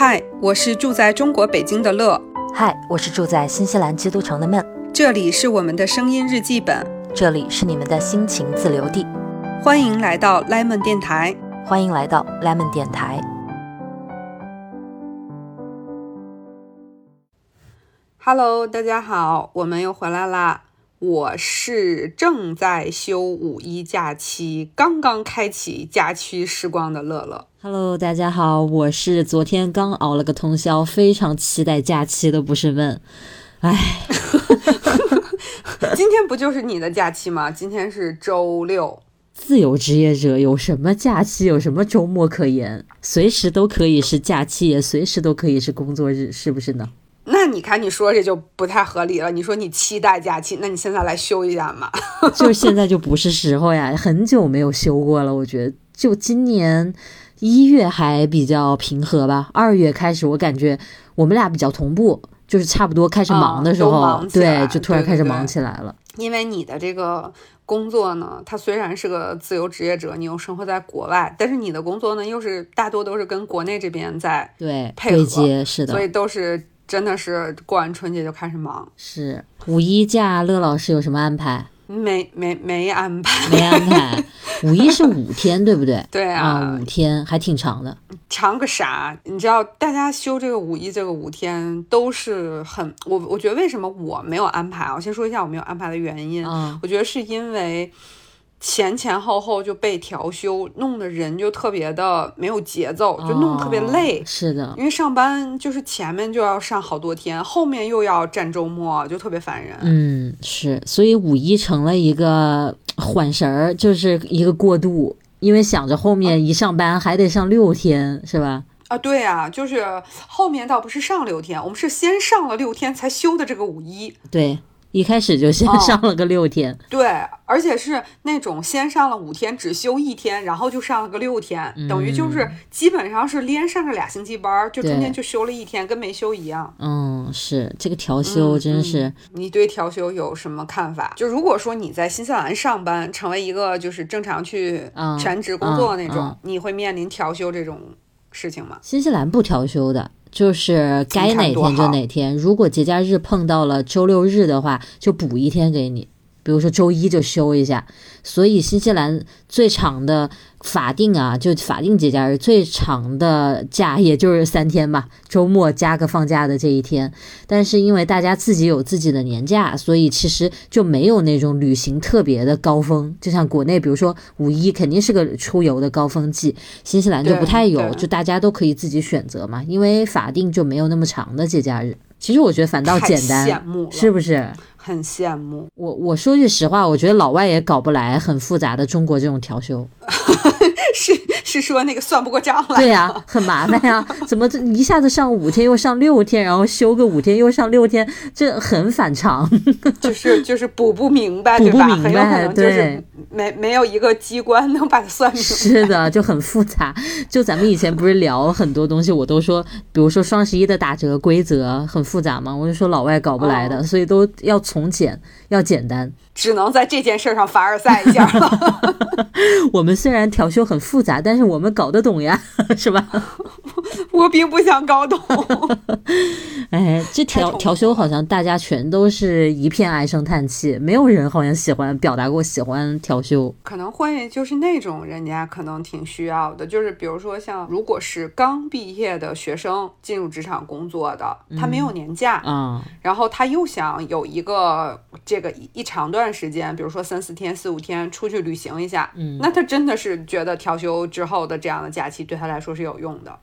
嗨，我是住在中国北京的乐，嗨，我是住在新西兰基督城的闷，这里是我们的声音日记本，这里是你们的心情自留地，欢迎来到 Lemon 电台，欢迎来到 Lemon 电台。Hello，大家好，我们又回来啦。我是正在休五一假期，刚刚开启假期时光的乐乐。Hello，大家好，我是昨天刚熬了个通宵，非常期待假期的不是问，唉，今天不就是你的假期吗？今天是周六。自由职业者有什么假期，有什么周末可言？随时都可以是假期，也随时都可以是工作日，是不是呢？那你看，你说这就不太合理了。你说你期待假期，那你现在来休一下嘛？就是现在就不是时候呀，很久没有休过了。我觉得就今年一月还比较平和吧，二月开始我感觉我们俩比较同步，就是差不多开始忙的时候，对，就突然开始忙起来了。因为你的这个工作呢，它虽然是个自由职业者，你又生活在国外，但是你的工作呢，又是大多都是跟国内这边在，对，配合对接是的所，以都是真的是过完春节就开始忙，是五一假，乐老师有什么安排？没没没安排。没安排。五一是五天，对不对？对啊，啊，五天还挺长的。长个啥？你知道，大家休这个五一这个五天都是很我我觉得为什么我没有安排啊？我先说一下我没有安排的原因。嗯，我觉得是因为前前后后就被调休，弄得人就特别的没有节奏，就弄得特别累。哦是的，因为上班就是前面就要上好多天，后面又要占周末，就特别烦人。嗯，是，所以五一成了一个缓神儿，就是一个过渡，因为想着后面一上班还得上六天，是吧？啊，对啊，就是后面倒不是上六天，我们是先上了六天才休的这个五一。对，一开始就先哦上了个六天，对，而且是那种先上了五天，只休一天，然后就上了个六天，等于就是基本上是连上了俩星期班儿，就中间就休了一天，跟没休一样。嗯，是这个调休嗯真是，你对调休有什么看法？就如果说你在新西兰上班，成为一个就是正常去嗯全职工作那种，你会面临调休这种事情吗？新西兰不调休的，就是该哪天就哪天。如果节假日碰到了周六日的话，就补一天给你，比如说周一就休一下。所以新西兰最长的法定啊，就法定节假日最长的假也就是三天吧，周末加个放假的这一天。但是因为大家自己有自己的年假，所以其实就没有那种旅行特别的高峰。就像国内，比如说五一肯定是个出游的高峰季，新西兰就不太有，就大家都可以自己选择嘛，因为法定就没有那么长的节假日。其实我觉得反倒简单，羡慕，是不是？很羡慕。我我说句实话，我觉得老外也搞不来很复杂的中国这种调休。是 是说那个算不过账来，对呀、很麻烦呀、怎么这一下子上五天又上六天，然后休个五天又上六天，这很反常。就 是就是补不明白，补？不明白很有可能就是对没没有一个机关能把它算明白。是的，就很复杂。就咱们以前不是聊很多东西，我都说，比如说双十一的打折规则很复杂嘛，我就说老外搞不来的，哦所以都要从简，要简单。只能在这件事上凡尔赛一下了。我们虽然调休很复杂，但是我们搞得懂呀，是吧？我并不想搞懂。哎，这调调休好像大家全都是一片唉声叹气，没有人好像喜欢表达过喜欢调休。可能会就是那种人家可能挺需要的，就是比如说像如果是刚毕业的学生进入职场工作的，他没有年假，啊、然后他又想有一个这个一一长段时间，比如说三四天、四五天出去旅行一下，嗯那他真的是觉得调休之后的这样的假期对他来说是有用的。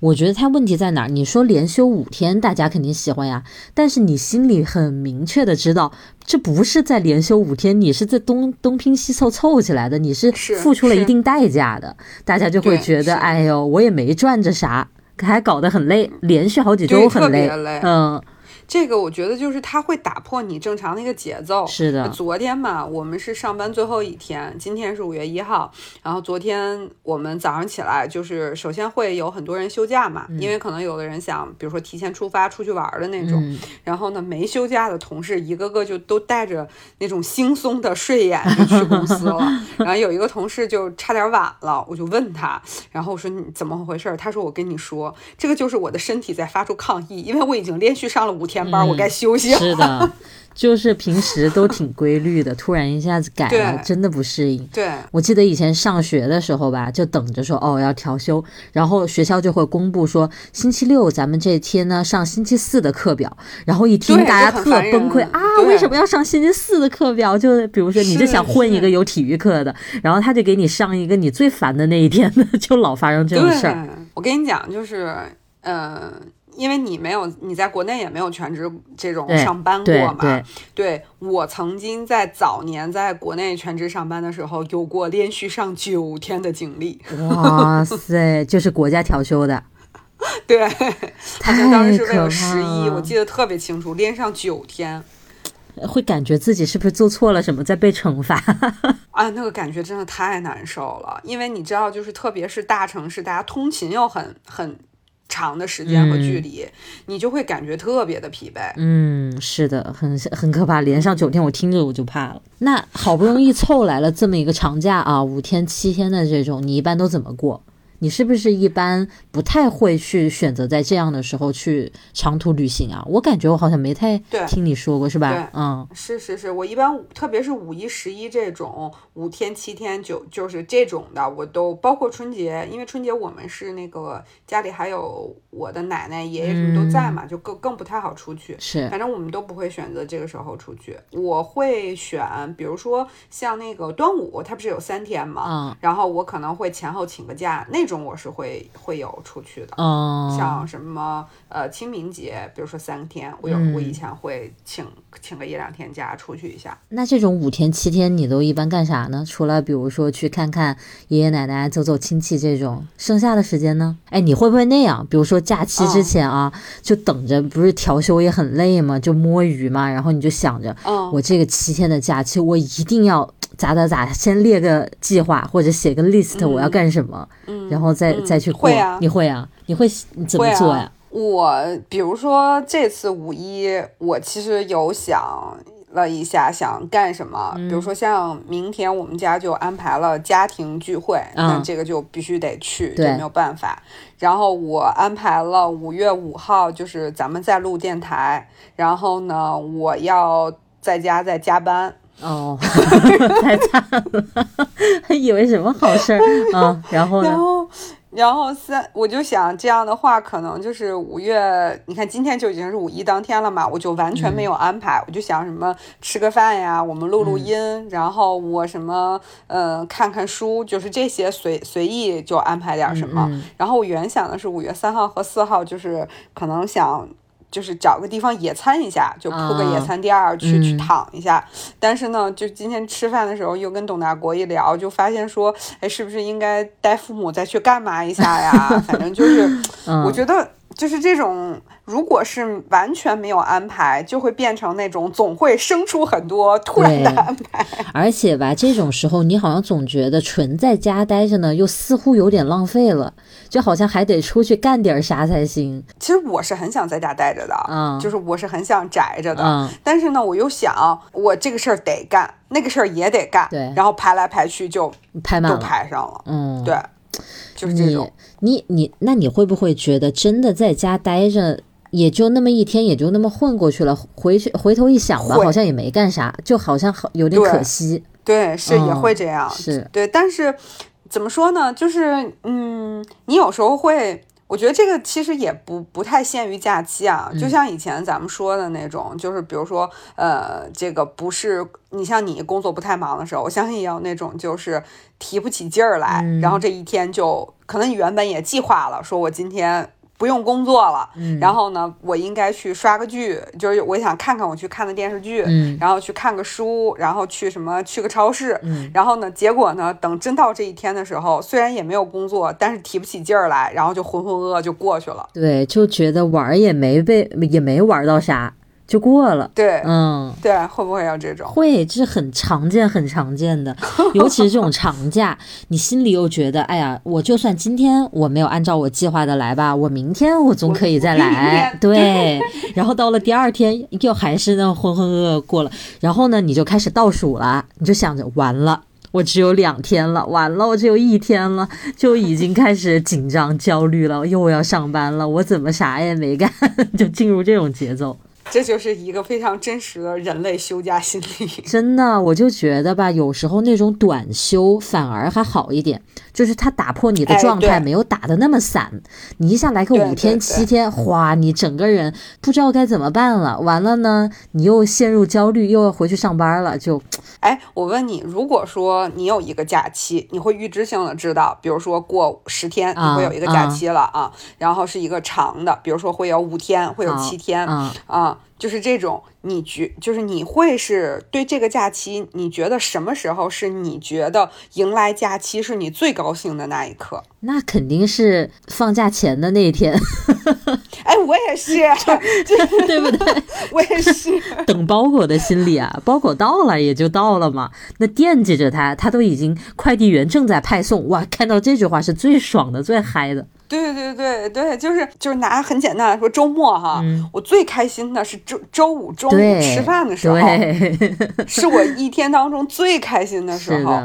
我觉得他问题在哪儿？你说连休五天，大家肯定喜欢呀，但是你心里很明确的知道，这不是在连休五天，你是在东东拼西凑凑起来的，你是是付出了一定代价的，大家就会觉得，是。哎呦，我也没赚着啥，还搞得很累，连续好几周很累，累。嗯，这个我觉得就是它会打破你正常的一个节奏。是的，昨天嘛，我们是上班最后一天，今天是五月一号，然后昨天我们早上起来就是首先会有很多人休假嘛，因为可能有的人想，比如说提前出发出去玩的那种，然后呢没休假的同事一个个就都带着那种惺忪的睡眼就去公司了，然后有一个同事就差点晚了，我就问他，然后我说你怎么回事？他说我跟你说，这个就是我的身体在发出抗议，因为我已经连续上了五天班，我该休息了。是的。就是平时都挺规律的，突然一下子改了，真的不适应。对，我记得以前上学的时候吧，就等着说哦要调休，然后学校就会公布说星期六咱们这天呢上星期四的课表，然后一听大家特崩溃啊，为什么要上星期四的课表？就比如说你就想混一个有体育课的，然后他就给你上一个你最烦的那一天的，就老发生这种事儿。我跟你讲，就是嗯。因为你没有，你在国内也没有全职这种上班过嘛？对，我曾经在早年在国内全职上班的时候，有过连续上九天的经历。哇塞，就是国家调休的。对，好像当时是为了十一，我记得特别清楚，连上九天，会感觉自己是不是做错了什么，在被惩罚？啊，那个感觉真的太难受了，因为你知道，就是特别是大城市，大家通勤又很很。长的时间和距离，你就会感觉特别的疲惫。嗯，是的，很很可怕，连上九天，我听着我就怕了。那好不容易凑来了这么一个长假啊，五天七天的这种，你一般都怎么过？你是不是一般不太会去选择在这样的时候去长途旅行啊？我感觉我好像没太听你说过，是吧？嗯，是是是，我一般特别是五一、十一这种五天、七天、九就是这种的，我都包括春节，因为春节我们是那个家里还有我的奶奶、爷爷什么都在嘛，就更更不太好出去。是，反正我们都不会选择这个时候出去。我会选，比如说像那个端午，它不是有三天嘛？嗯，然后我可能会前后请个假那种。我是会会有出去的，嗯像什么呃清明节，比如说三天，我有我以前会请请个一两天假出去一下。那这种五天七天，你都一般干啥呢？除了比如说去看看爷爷奶奶、走走亲戚这种，剩下的时间呢？哎，你会不会那样？比如说假期之前啊，就等着，不是调休也很累嘛，就摸鱼嘛，然后你就想着，我这个七天的假期，我一定要。咋咋咋，先列个计划或者写个 list，我要干什么，然后再再去过。你会啊？你会怎么做呀？我比如说这次五一，我其实有想了一下，想干什么。比如说像明天我们家就安排了家庭聚会，那这个就必须得去，就没有办法。然后我安排了五月五号，就是咱们在录电台。然后呢，我要在家在加班。哦，太惨了，还以为什么好事儿啊？然后呢？然后，然后三，我就想这样的话，可能就是五月，你看今天就已经是五一当天了嘛，我就完全没有安排，我就想什么吃个饭呀，我们录录音，然后我什么呃看看书，就是这些随随意就安排点什么。然后我原想的是五月三号和四号，就是可能想。就是找个地方野餐一下，就铺个野餐垫儿去去躺一下。但是呢，就今天吃饭的时候又跟董大国一聊，就发现说，哎，是不是应该带父母再去干嘛一下呀？反正就是，我觉得。就是这种，如果是完全没有安排，就会变成那种总会生出很多突然的安排。而且吧，这种时候你好像总觉得纯在家待着呢，又似乎有点浪费了，就好像还得出去干点啥才行。其实我是很想在家待着的，嗯，就是我是很想宅着的，嗯。但是呢，我又想，我这个事儿得干，那个事儿也得干，对。然后排来排去就排满都排上了，嗯，对。就是这种，你你那你会不会觉得真的在家待着也就那么一天，也就那么混过去了？回去回头一想吧，好像也没干啥，就好像好有点可惜。对，是也会这样，是对。但是怎么说呢？就是嗯，你有时候会。我觉得这个其实也不不太限于假期啊，就像以前咱们说的那种，就是比如说，呃，这个不是你像你工作不太忙的时候，我相信也有那种就是提不起劲儿来，然后这一天就可能你原本也计划了，说我今天。不用工作了，嗯。然后呢，我应该去刷个剧，就是我想看看我去看的电视剧，嗯。然后去看个书，然后去什么去个超市，嗯。然后呢，结果呢，等真到这一天的时候，虽然也没有工作，但是提不起劲儿来，然后就浑浑噩噩就过去了。对，就觉得玩儿也没被也没玩到啥，就过了。对，嗯，对，会不会有这种？会，这是很常见、很常见的，尤其是这种长假，你心里又觉得，哎呀，我就算今天我没有按照我计划的来吧，我明天我总可以再来。对，然后到了第二天，又还是那浑浑噩噩过了，然后呢，你就开始倒数了，你就想着完了。我只有两天了，完了，我只有一天了，就已经开始紧张焦虑了，又要上班了，我怎么啥也没干，就进入这种节奏。这就是一个非常真实的人类休假心理。真的，我就觉得吧，有时候那种短休反而还好一点，就是它打破你的哎状态，对没有打的那么散。你一下来个五天七天，哗，你整个人不知道该怎么办了。完了呢，你又陷入焦虑，又要回去上班了，就哎，我问你，如果说你有一个假期，你会预知性的知道，比如说过十天，你啊会有一个假期了啊，然后是一个长的，比如说会有五天，会有七天啊、啊，就是这种，你觉就是你会是对这个假期，你觉得什么时候是你觉得迎来假期是你最高兴的那一刻？那肯定是放假前的那一天，哎，我也是，对不对？我也是，等包裹的心理啊，包裹到了也就到了嘛。那惦记着他，他都已经快递员正在派送，哇，看到这句话是最爽的、最嗨的。对对对对，就是就是拿很简单来说，周末哈，嗯我最开心的是周周五中午，吃饭的时候，是我一天当中最开心的时候。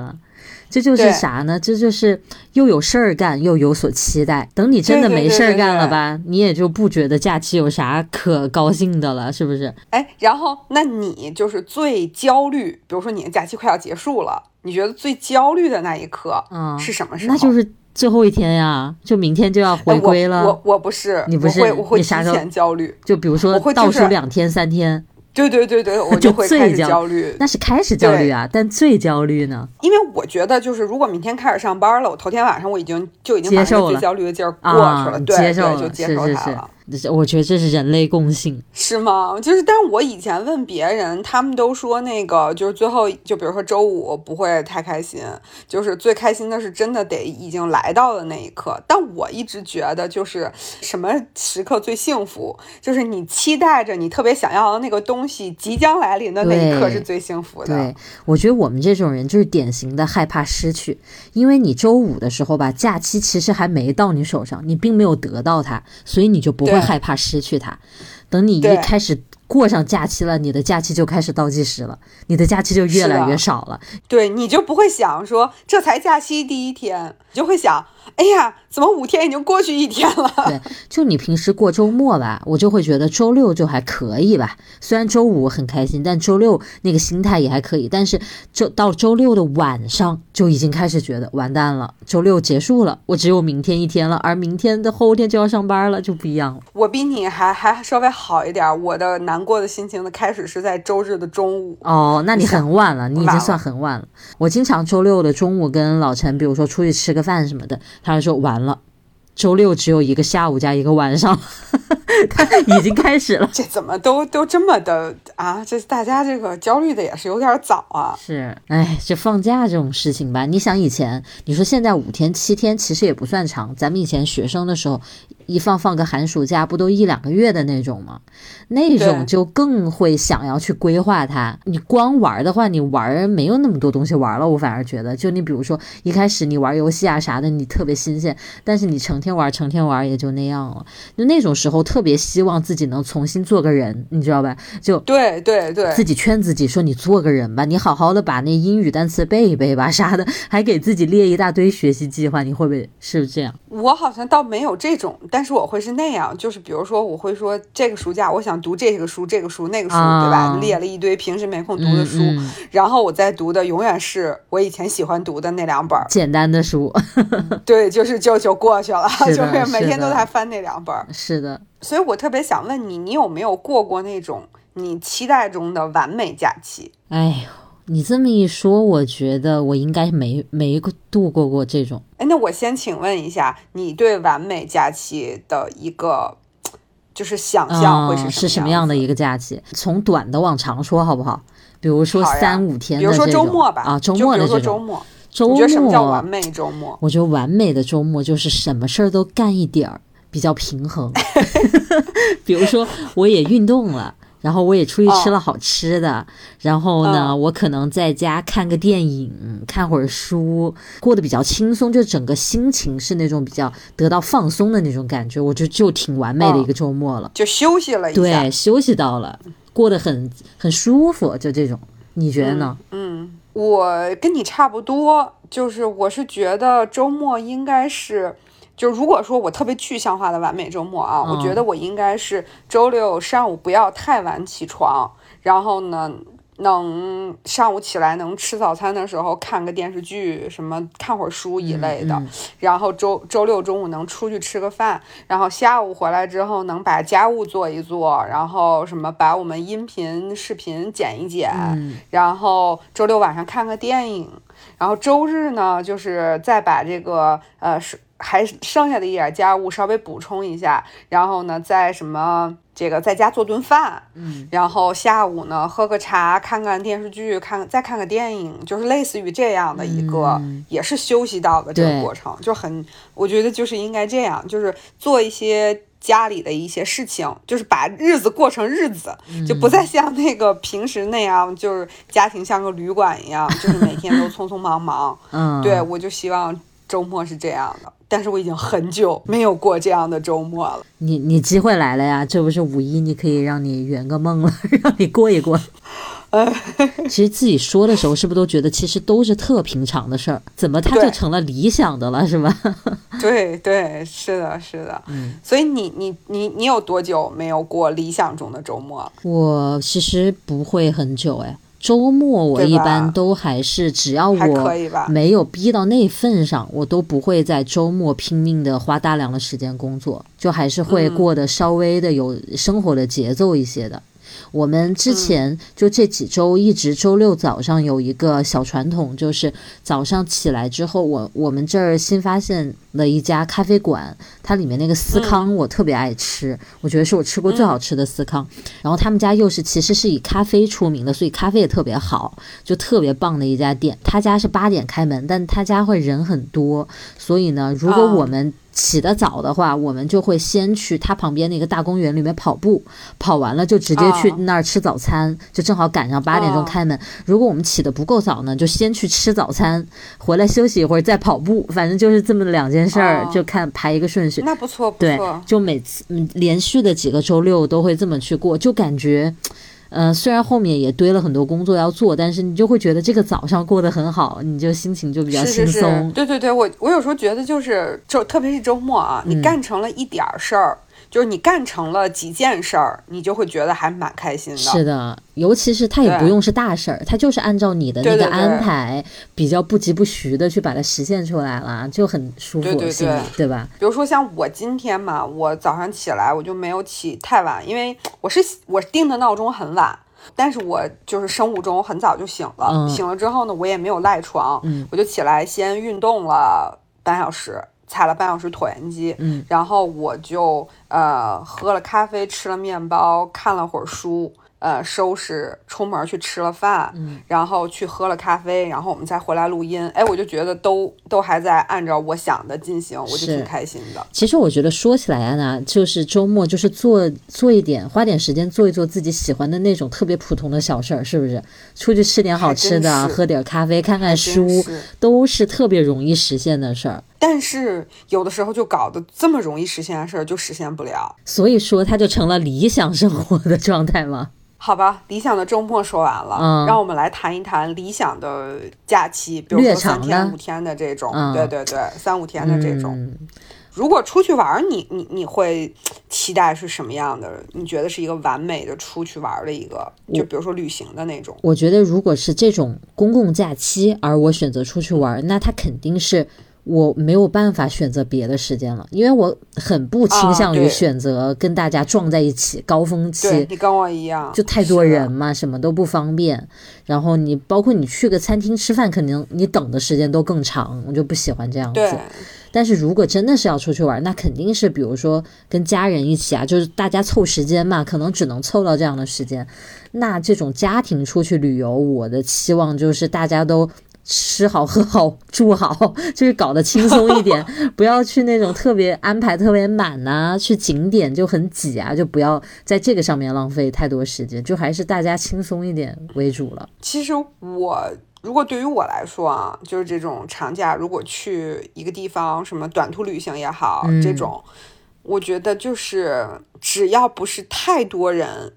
这就是啥呢？这就是又有事儿干，又有所期待。等你真的没事儿对对对干了吧，你也就不觉得假期有啥可高兴的了，是不是？哎，然后那你就是最焦虑，比如说你的假期快要结束了，你觉得最焦虑的那一刻嗯，是什么时候？那就是最后一天呀，就明天就要哎回归了。我我我不是，你不是我会提前焦虑。就比如说我会倒数两天、三天，对对对对，我就就会开始最焦焦虑。那是开始焦虑啊。但最焦虑呢？因为我觉得，就是如果明天开始上班了，我头天晚上我已经就已经接受了焦虑的劲儿过啊去了，对对，接受了就接是是是受它了。这我觉得这是人类共性。是吗？就是，但是我以前问别人，他们都说那个就是最后，就比如说周五不会太开心，就是最开心的是真的得已经来到的那一刻。但我一直觉得，就是什么时刻最幸福，就是你期待着你特别想要的那个东西即将来临的那一刻是最幸福的。对，我觉得我们这种人就是典型的害怕失去，因为你周五的时候吧，假期其实还没到你手上，你并没有得到它，所以你就不会对害怕失去它。等你一开始过上假期了，你的假期就开始倒计时了，你的假期就越来越少了。对，你就不会想说这才假期第一天，你就会想，哎呀，怎么五天已经过去一天了？对，就你平时过周末吧，我就会觉得周六就还可以吧。虽然周五很开心，但周六那个心态也还可以。但是就到周六的晚上就已经开始觉得完蛋了，周六结束了，我只有明天一天了，而明天的后天就要上班了，就不一样了。我比你还还稍微好一点，我的难过的心情的开始是在周日的中午。哦，那你很晚了，你已经算很晚了。我经常周六的中午跟老陈，比如说出去吃个饭什么的，他就说完了，周六只有一个下午加一个晚上，他已经开始了。这怎么都都这么的啊？这大家这个焦虑的也是有点早啊。是，哎，这放假这种事情吧，你想以前，你说现在五天七天其实也不算长，咱们以前学生的时候，一放放个寒暑假，不都一两个月的那种吗？那种就更会想要去规划它。你光玩的话，你玩没有那么多东西玩了，我反而觉得，就你比如说一开始你玩游戏啊啥的，你特别新鲜，但是你成天玩成天玩也就那样了。就那种时候特别希望自己能重新做个人，你知道吧？就对对对，自己劝自己说：“你做个人吧，你好好的把那英语单词背一背吧，啥的，还给自己列一大堆学习计划，你会不会是不是这样？我好像倒没有这种，但是我会是那样，就是比如说我会说这个暑假我想读这个书、这个书、那个书，对吧啊？列了一堆平时没空读的书，嗯嗯然后我在读的永远是我以前喜欢读的那两本，简单的书，对，就是就就过去了，就是每天都在翻那两本儿。是的，所以我特别想问你，你有没有过过那种你期待中的完美假期？哎呦，你这么一说，我觉得我应该没没度过过这种。哎，那我先请问一下，你对完美假期的一个就是想象会嗯，是什么样的一个假期？从短的往长说好不好？比如说三五天比如说周末吧，啊，周末的这种周末，周你觉得什么叫末完美周末？我觉得完美的周末就是什么事儿都干一点儿，比较平衡。比如说，我也运动了，然后我也出去吃了好吃的，然后呢，嗯我可能在家看个电影，看会儿书，过得比较轻松，就整个心情是那种比较得到放松的那种感觉，我觉得就挺完美的一个周末了。就休息了一下。对，休息到了，过得很很舒服，就这种。你觉得呢？嗯，我跟你差不多，就是我是觉得周末应该是，就如果说我特别具象化的完美周末啊，嗯我觉得我应该是周六上午不要太晚起床，然后呢。能上午起来能吃早餐的时候看个电视剧，什么看会儿书一类的，嗯然后周周六中午能出去吃个饭，然后下午回来之后能把家务做一做，然后什么把我们音频、视频剪一剪，嗯。然后周六晚上看个电影，然后周日呢就是再把这个呃是还剩下的一点家务稍微补充一下，然后呢再什么这个在家做顿饭，嗯，然后下午呢喝个茶，看看电视剧，看再看个电影，就是类似于这样的一个，嗯。也是休息到的这个过程，就很我觉得就是应该这样，就是做一些。家里的一些事情，就是把日子过成日子，就不再像那个平时那样，就是家庭像个旅馆一样，就是每天都匆匆忙忙。嗯，对，我就希望周末是这样的，但是我已经很久没有过这样的周末了。你你机会来了呀！这不是五一，你可以让你圆个梦了，让你过一过。其实自己说的时候，是不是都觉得其实都是特平常的事儿？怎么它就成了理想的了，是吧？对对，是的，是的。嗯，所以你你你你有多久没有过理想中的周末了？我其实不会很久哎，周末我一般都还是只要我？没有逼到那份上，我都不会在周末拼命的花大量的时间工作，就还是会嗯过得稍微的有生活的节奏一些的。我们之前就这几周一直周六早上有一个小传统，就是早上起来之后，我我们这儿新发现了一家咖啡馆，它里面那个司康我特别爱吃，我觉得是我吃过最好吃的司康。然后他们家又是其实是以咖啡出名的，所以咖啡也特别好，就特别棒的一家店。他家是八点开门，但他家会人很多，所以呢，如果啊我们起得早的话，我们就会先去他旁边那个大公园里面跑步，跑完了就直接去啊那儿吃早餐，就正好赶上八点钟啊开门。如果我们起得不够早呢，就先去吃早餐，回来休息一会儿再跑步，反正就是这么两件事儿，啊就看排一个顺序。那不错不对错，，就每次嗯连续的几个周六都会这么去过，就感觉，呃，虽然后面也堆了很多工作要做，但是你就会觉得这个早上过得很好，你就心情就比较是是轻松。是，对对对，我我有时候觉得就是周，特别是周末啊，你嗯干成了一点儿事儿，就是你干成了几件事儿，你就会觉得还蛮开心的。是的，尤其是它也不用是大事儿，它就是按照你的那个安排，比较不疾不徐的去把它实现出来了，就很舒服，对对吧？比如说像我今天嘛，我早上起来我就没有起太晚，因为我是我定的闹钟很晚，但是我就是生物钟很早就醒了，嗯醒了之后呢，我也没有赖床，嗯我就起来先运动了半小时，踩了半小时椭圆机，嗯然后我就呃喝了咖啡，吃了面包，看了会儿书。呃，收拾出门去吃了饭，嗯然后去喝了咖啡，然后我们再回来录音。哎，我就觉得都都还在按照我想的进行，我就挺开心的。其实我觉得说起来呢，就是周末就是做做一点，花点时间做一做自己喜欢的那种特别普通的小事儿，是不是？出去吃点好吃的，喝点咖啡，看看书，是都是特别容易实现的事儿。但是有的时候就搞得这么容易实现的事儿就实现不了。所以说，它就成了理想生活的状态吗。好吧，理想的周末说完了，嗯让我们来谈一谈理想的假期，比如说三天五天的这种，嗯对对对，三五天的这种。嗯如果出去玩儿，你你你会期待是什么样的？你觉得是一个完美的出去玩儿的一个，就比如说旅行的那种。我觉得如果是这种公共假期，而我选择出去玩儿，那它肯定是我没有办法选择别的时间了，因为我很不倾向于选择跟大家撞在一起高峰期。你跟我一样，就太多人嘛，什么都不方便。然后你包括你去个餐厅吃饭，肯定你等的时间都更长，我就不喜欢这样子。但是如果真的是要出去玩，那肯定是比如说跟家人一起啊，就是大家凑时间嘛，可能只能凑到这样的时间。那这种家庭出去旅游，我的期望就是大家都。吃好喝好住好，就是搞得轻松一点，不要去那种特别安排特别满呐，去景点就很挤啊，就不要在这个上面浪费太多时间，就还是大家轻松一点为主了。其实我如果对于我来说啊，就是这种长假，如果去一个地方，什么短途旅行也好，这种，我觉得就是只要不是太多人，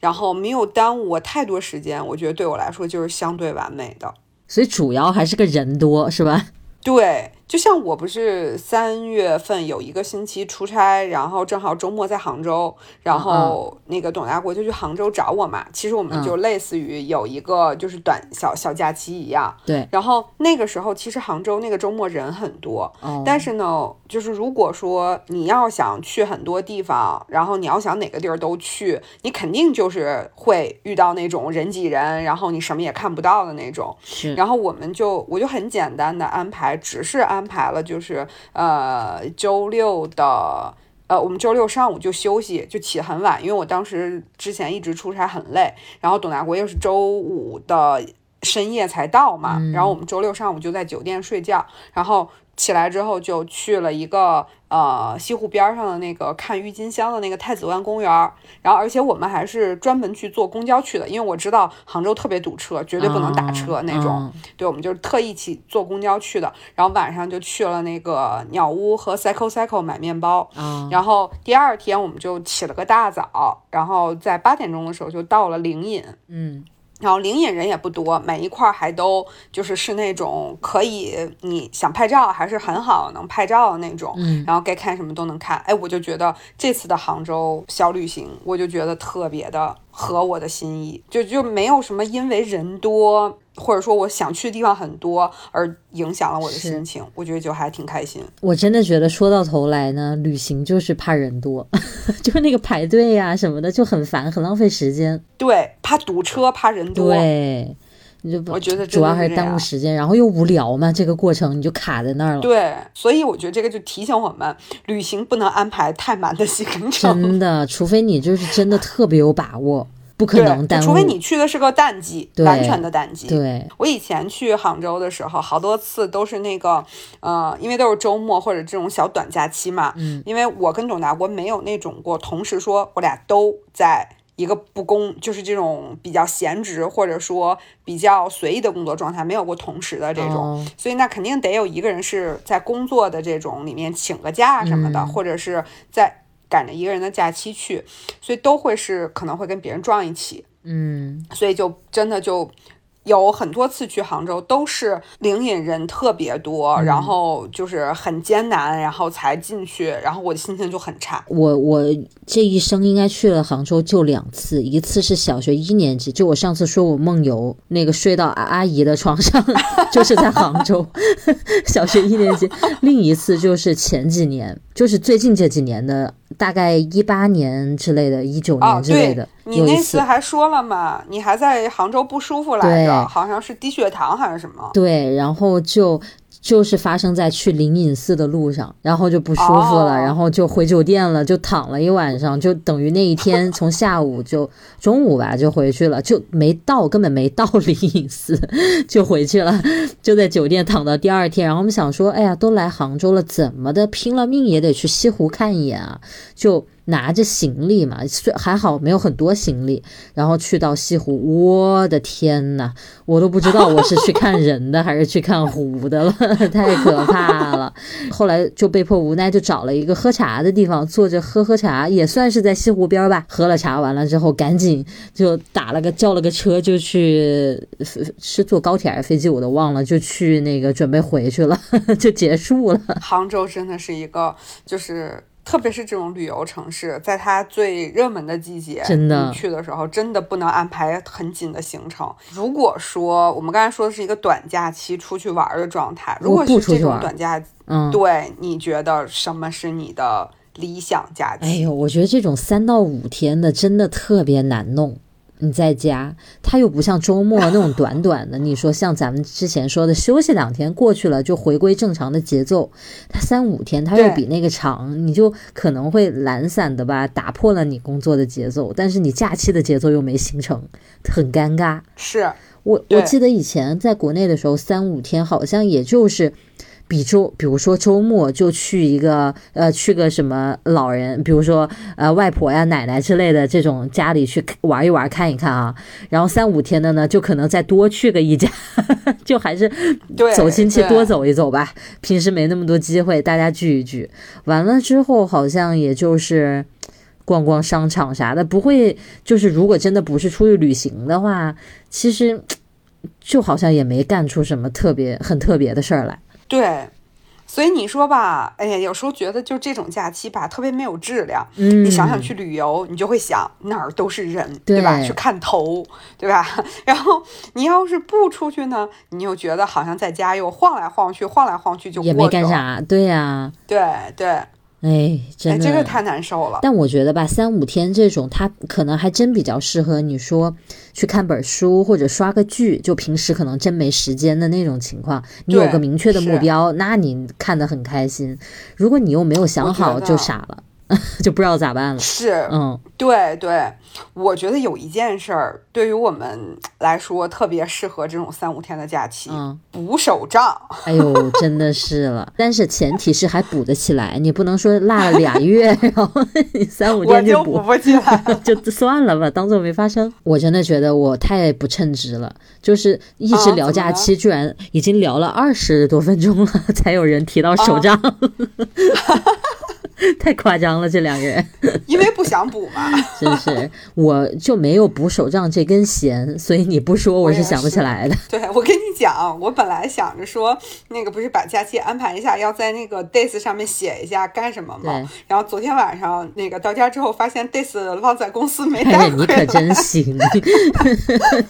然后没有耽误我太多时间，我觉得对我来说就是相对完美的。所以主要还是个人多，是吧？对。就像我不是三月份有一个星期出差，然后正好周末在杭州，然后那个董大国就去杭州找我嘛。其实我们就类似于有一个就是短小小假期一样。对。然后那个时候其实杭州那个周末人很多，但是呢，就是如果说你要想去很多地方，然后你要想哪个地儿都去，你肯定就是会遇到那种人挤人，然后你什么也看不到的那种。是。然后我们就我就很简单的安排，只是安。安排了，就是呃周六的，呃我们周六上午就休息，就起很晚，因为我当时之前一直出差很累，然后董大国又是周五的深夜才到嘛，然后我们周六上午就在酒店睡觉，然后。起来之后就去了一个呃西湖边上的那个看郁金香的那个太子湾公园，然后而且我们还是专门去坐公交去的，因为我知道杭州特别堵车，绝对不能打车那种。对，我们就是特意去坐公交去的，然后晚上就去了那个鸟屋和 Cycle Cycle 买面包，然后第二天我们就起了个大早，然后在八点钟的时候就到了灵隐。嗯。然后灵隐人也不多，每一块还都就是是那种可以你想拍照还是很好能拍照的那种，嗯，然后该看什么都能看，哎，我就觉得这次的杭州小旅行，我就觉得特别的合我的心意，就就没有什么因为人多。或者说我想去的地方很多，而影响了我的心情，我觉得就还挺开心。我真的觉得说到头来呢，旅行就是怕人多，就是那个排队呀什么的就很烦，很浪费时间。对，怕堵车，怕人多。对，你就我觉得主要还是耽误时间，然后又无聊嘛，这个过程你就卡在那儿了。对，所以我觉得这个就提醒我们，旅行不能安排太满的行程。真的，除非你就是真的特别有把握。不可能，除非你去的是个淡季，完全的淡季。对，我以前去杭州的时候，好多次都是那个，呃，因为都是周末或者这种小短假期嘛。嗯。因为我跟董大国没有那种过，同时说我俩都在一个不公，就是这种比较闲职或者说比较随意的工作状态，没有过同时的这种。所以那肯定得有一个人是在工作的这种里面请个假什么的，或者是在。赶着一个人的假期去，所以都会是可能会跟别人撞一起，嗯，所以就真的就。有很多次去杭州，都是灵隐人特别多，然后就是很艰难，然后才进去，然后我的心情就很差。我我这一生应该去了杭州就两次，一次是小学一年级，就我上次说我梦游那个睡到阿姨的床上，就是在杭州，小学一年级。另一次就是前几年，就是最近这几年的。大概一八年之类的，一九年之类的，你那次还说了嘛？你还在杭州不舒服来着，好像是低血糖还是什么？对，然后就。就是发生在去灵隐寺的路上，然后就不舒服了，然后就回酒店了，就躺了一晚上，就等于那一天从下午就中午吧就回去了，就没到，根本没到灵隐寺 就回去了，就在酒店躺到第二天。然后我们想说，哎呀，都来杭州了，怎么的，拼了命也得去西湖看一眼啊，就。拿着行李嘛，还好没有很多行李，然后去到西湖，我的天呐，我都不知道我是去看人的 还是去看湖的了，太可怕了。后来就被迫无奈，就找了一个喝茶的地方，坐着喝喝茶，也算是在西湖边吧。喝了茶完了之后，赶紧就打了个叫了个车，就去是坐高铁还是飞机，我都忘了，就去那个准备回去了，就结束了。杭州真的是一个就是。特别是这种旅游城市，在它最热门的季节，真的去的时候，真的不能安排很紧的行程。如果说我们刚才说的是一个短假期出去玩的状态，如果是这种短假，嗯，对，你觉得什么是你的理想假期？哎呦，我觉得这种三到五天的真的特别难弄。你在家，它又不像周末那种短短的。你说像咱们之前说的，休息两天过去了就回归正常的节奏，它三五天，它又比那个长，你就可能会懒散的吧，打破了你工作的节奏，但是你假期的节奏又没形成，很尴尬。是我我记得以前在国内的时候，三五天好像也就是。比周，比如说周末就去一个，呃，去个什么老人，比如说呃外婆呀、奶奶之类的这种家里去玩一玩、看一看啊。然后三五天的呢，就可能再多去个一家，就还是走亲戚多走一走吧。平时没那么多机会，大家聚一聚。完了之后，好像也就是逛逛商场啥的，不会就是如果真的不是出去旅行的话，其实就好像也没干出什么特别很特别的事儿来。对，所以你说吧，哎呀，有时候觉得就这种假期吧，特别没有质量。嗯，你想想去旅游，你就会想哪儿都是人，对吧？去看头，对吧？然后你要是不出去呢，你又觉得好像在家又晃来晃去，晃来晃去就也没干啥。对呀，对对。哎，真的，这个太难受了。但我觉得吧，三五天这种，它可能还真比较适合你说去看本书或者刷个剧，就平时可能真没时间的那种情况。你有个明确的目标，那你看得很开心。如果你又没有想好，就傻了。就不知道咋办了。是，嗯，对对，我觉得有一件事儿对于我们来说特别适合这种三五天的假期，嗯补手账。哎呦，真的是了，但是前提是还补得起来，你不能说落了俩月，然后你三五天就补不起来，就算了吧，当做没发生。我真的觉得我太不称职了，就是一直聊假期，居然已经聊了二十多分钟了，才有人提到手账。太夸张了，这两个人，因为不想补嘛，真是，我就没有补手账这根弦，所以你不说我是想不起来的。对，我跟你讲，我本来想着说，那个不是把假期安排一下，要在那个 days 上面写一下干什么嘛。然后昨天晚上那个到家之后，发现 days 忘在公司没带你可真行，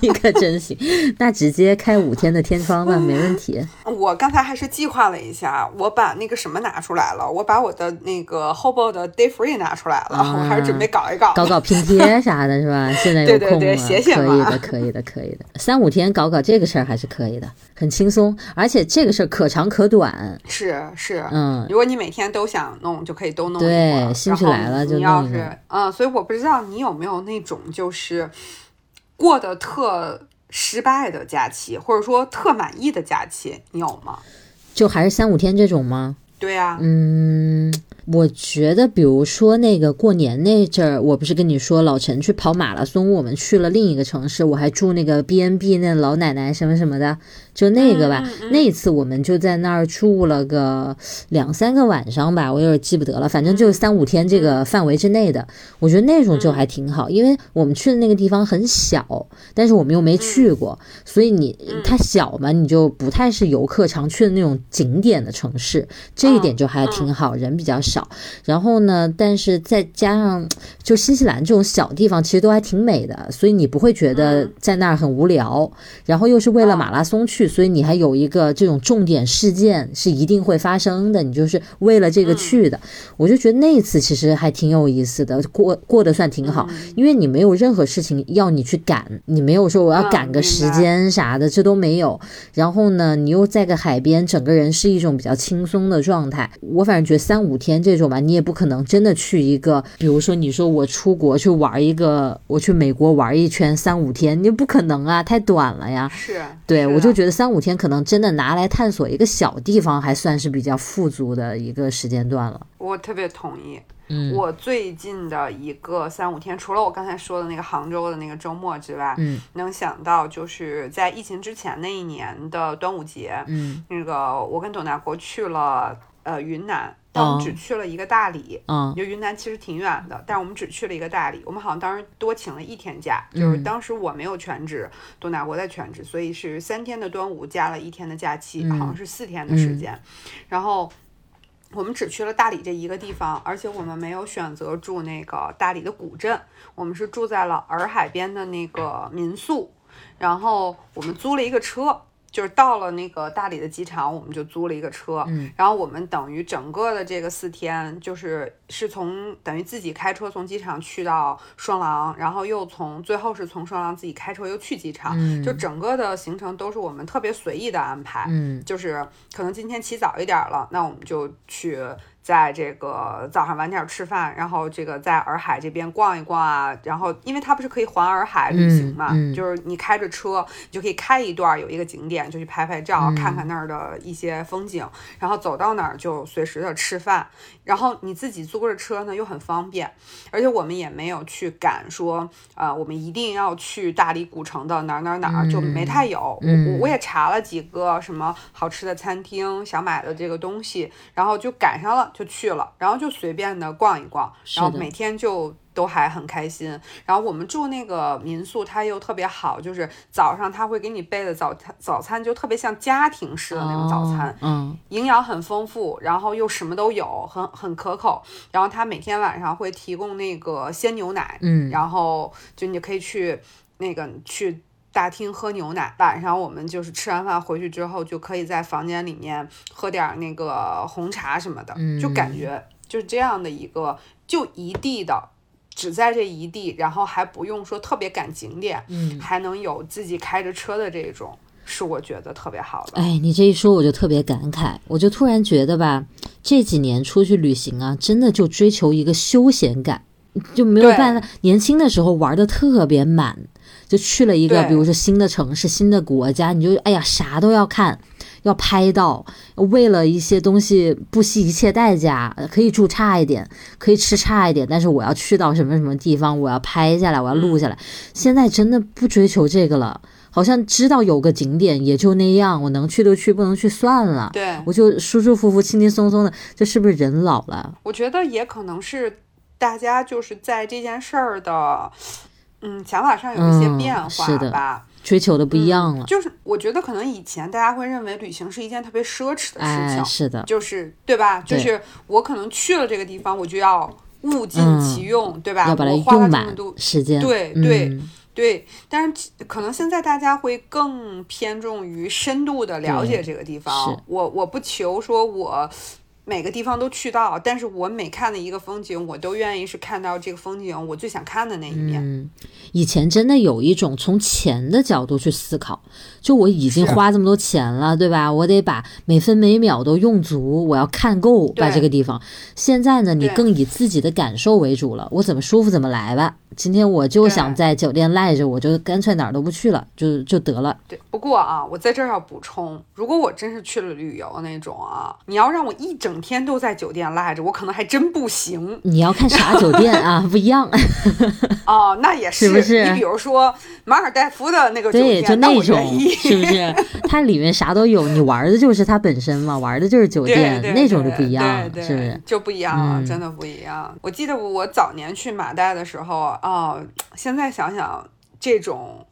你可真行，那直接开五天的天窗吧，没问题。我刚才还是计划了一下，我把那个什么拿出来了，我把我的那个。个 Hobo 的 Day Free 拿出来了，我还是准备搞一搞，搞搞拼贴啥的，是吧？现在有空了，可以的，可以的，可以的。三五天搞搞这个事儿还是可以的，很轻松，而且这个事儿可长可短。是是，嗯，如果你每天都想弄，就可以都弄。对，兴趣来了就弄。你要是，嗯，所以我不知道你有没有那种就是过得特失败的假期，或者说特满意的假期，你有吗？就还是三五天这种吗？对呀，嗯。我觉得，比如说那个过年那阵儿，我不是跟你说老陈去跑马拉松，我们去了另一个城市，我还住那个 B N B，那老奶奶什么什么的。就那个吧，那一次我们就在那儿住了个两三个晚上吧，我有点记不得了，反正就是三五天这个范围之内的。我觉得那种就还挺好，因为我们去的那个地方很小，但是我们又没去过，所以你它小嘛，你就不太是游客常去的那种景点的城市，这一点就还挺好，人比较少。然后呢，但是再加上就新西兰这种小地方，其实都还挺美的，所以你不会觉得在那儿很无聊。然后又是为了马拉松去。所以你还有一个这种重点事件是一定会发生的，你就是为了这个去的。我就觉得那次其实还挺有意思的，过过得算挺好，因为你没有任何事情要你去赶，你没有说我要赶个时间啥的，这都没有。然后呢，你又在个海边，整个人是一种比较轻松的状态。我反正觉得三五天这种吧，你也不可能真的去一个，比如说你说我出国去玩一个，我去美国玩一圈三五天，你不可能啊，太短了呀。是，对我就觉得。三五天可能真的拿来探索一个小地方，还算是比较富足的一个时间段了。我特别同意。嗯，我最近的一个三五天，除了我刚才说的那个杭州的那个周末之外，嗯，能想到就是在疫情之前那一年的端午节，嗯，那个我跟董大国去了呃云南。但我们只去了一个大理，嗯，就云南其实挺远的，但是我们只去了一个大理。我们好像当时多请了一天假，就是当时我没有全职，多纳国在全职，所以是三天的端午加了一天的假期，好像是四天的时间。然后我们只去了大理这一个地方，而且我们没有选择住那个大理的古镇，我们是住在了洱海边的那个民宿，然后我们租了一个车。就是到了那个大理的机场，我们就租了一个车，嗯，然后我们等于整个的这个四天，就是是从等于自己开车从机场去到双廊，然后又从最后是从双廊自己开车又去机场，嗯。就整个的行程都是我们特别随意的安排，嗯。就是可能今天起早一点了，那我们就去在这个早上晚点吃饭，然后这个在洱海这边逛一逛啊，然后因为它不是可以环洱海旅行嘛，嗯嗯。就是你开着车，你就可以开一段有一个景点，就去拍拍照，嗯。看看那儿的一些风景，然后走到哪儿就随时的吃饭，然后你自己租着车呢又很方便，而且我们也没有去赶说，呃，我们一定要去大理古城的哪儿哪儿哪儿，就没太有。我我也查了几个什么好吃的餐厅，想买的这个东西，然后就赶上了就去了，然后就随便的逛一逛，然后每天就。都还很开心，然后我们住那个民宿，它又特别好，就是早上他会给你备的早餐，早餐就特别像家庭式的那种早餐，哦嗯营养很丰富，然后又什么都有，很很可口。然后他每天晚上会提供那个鲜牛奶，嗯然后就你可以去那个去大厅喝牛奶。晚上我们就是吃完饭回去之后，就可以在房间里面喝点那个红茶什么的，就感觉就是这样的一个就一地的。只在这一地，然后还不用说特别赶景点，嗯，还能有自己开着车的这种，是我觉得特别好的。哎，你这一说我就特别感慨，我就突然觉得吧，这几年出去旅行啊，真的就追求一个休闲感，就没有办法。年轻的时候玩的特别满，就去了一个比如说新的城市、新的国家，你就哎呀啥都要看，要拍到，为了一些东西不惜一切代价，呃可以住差一点，可以吃差一点，但是我要去到什么什么地方，我要拍下来，我要录下来。现在真的不追求这个了。好像知道有个景点也就那样，我能去就去，不能去算了。对，我就舒舒服服、轻轻松松的，这是不是人老了？我觉得也可能是大家就是在这件事儿的，嗯，想法上有一些嗯变化吧。追求的不一样了。就是我觉得可能以前大家会认为旅行是一件特别奢侈的事哎，情，是的，就是对吧？就是我可能去了这个地方，我就要物尽嗯其用，对吧？要把它我花了用满这么多时间。对对嗯对，但是可能现在大家会更偏重于深度的了解这个地方。我我不求说我每个地方都去到，但是我每看的一个风景，我都愿意是看到这个风景我最想看的那一面。嗯，以前真的有一种从钱的角度去思考，就我已经花这么多钱了，对吧？我得把每分每秒都用足，我要看够把这个地方。现在呢，你更以自己的感受为主了，我怎么舒服怎么来吧。今天我就想在酒店赖着，我就干脆哪儿都不去了，就就得了。对，不过啊，我在这儿要补充，如果我真是去了旅游那种啊，你要让我一整天都在酒店赖着，我可能还真不行你要看啥酒店啊，不一样。哦，那也是不是你比如说马尔代夫的那个酒对，店，就那种是不是？它里面啥都有，你玩的就是它本身嘛，玩的就是酒对店，对那种就不一样，对对是不是？就不一样了，嗯真的不一样。我记得我早年去马代的时候，哦，现在想想，这种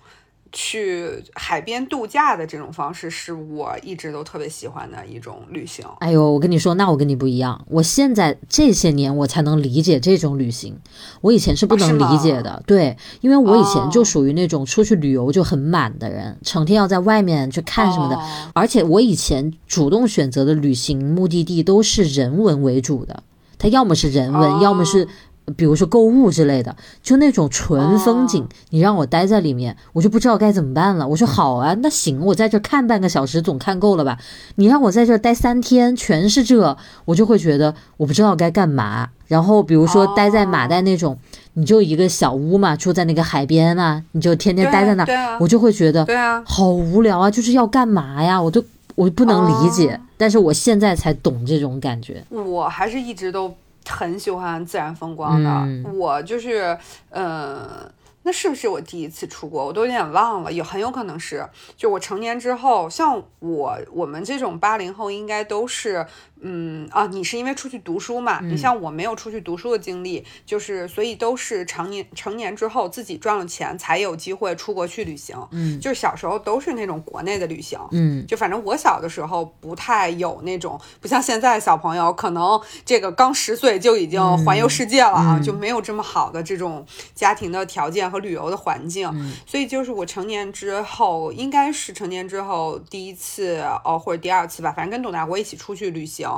去海边度假的这种方式，是我一直都特别喜欢的一种旅行。哎呦，我跟你说，那我跟你不一样。我现在这些年我才能理解这种旅行，我以前是不能理解的。对，因为我以前就哦属于那种出去旅游就很满的人，成天要在外面去看什么的。哦而且我以前主动选择的旅行目的地都是人文为主的，它要么是人文，哦要么是。比如说购物之类的，就那种纯风景，哦你让我待在里面，我就不知道该怎么办了。我说好啊，那行，我在这看半个小时总看够了吧？你让我在这儿待三天，全是这，我就会觉得我不知道该干嘛。然后比如说待在马代那种，你就一个小屋嘛，住在那个海边啊，你就天天待在那我就会觉得对啊，好无聊啊，就是要干嘛呀？我都我不能理解，哦但是我现在才懂这种感觉。我还是一直都很喜欢自然风光的。嗯我就是，呃，那是不是我第一次出国？我都有点忘了，也很有可能是。就我成年之后，像我我们这种八零后，应该都是，嗯啊，你是因为出去读书嘛？你像我没有出去读书的经历，就是所以都是成年成年之后自己赚了钱才有机会出国去旅行。嗯，就是小时候都是那种国内的旅行。嗯，就反正我小的时候不太有那种，不像现在小朋友可能这个刚十岁就已经环游世界了啊，就没有这么好的这种家庭的条件和旅游的环境。所以就是我成年之后，应该是成年之后第一次哦，或者第二次吧，反正跟董大国一起出去旅行。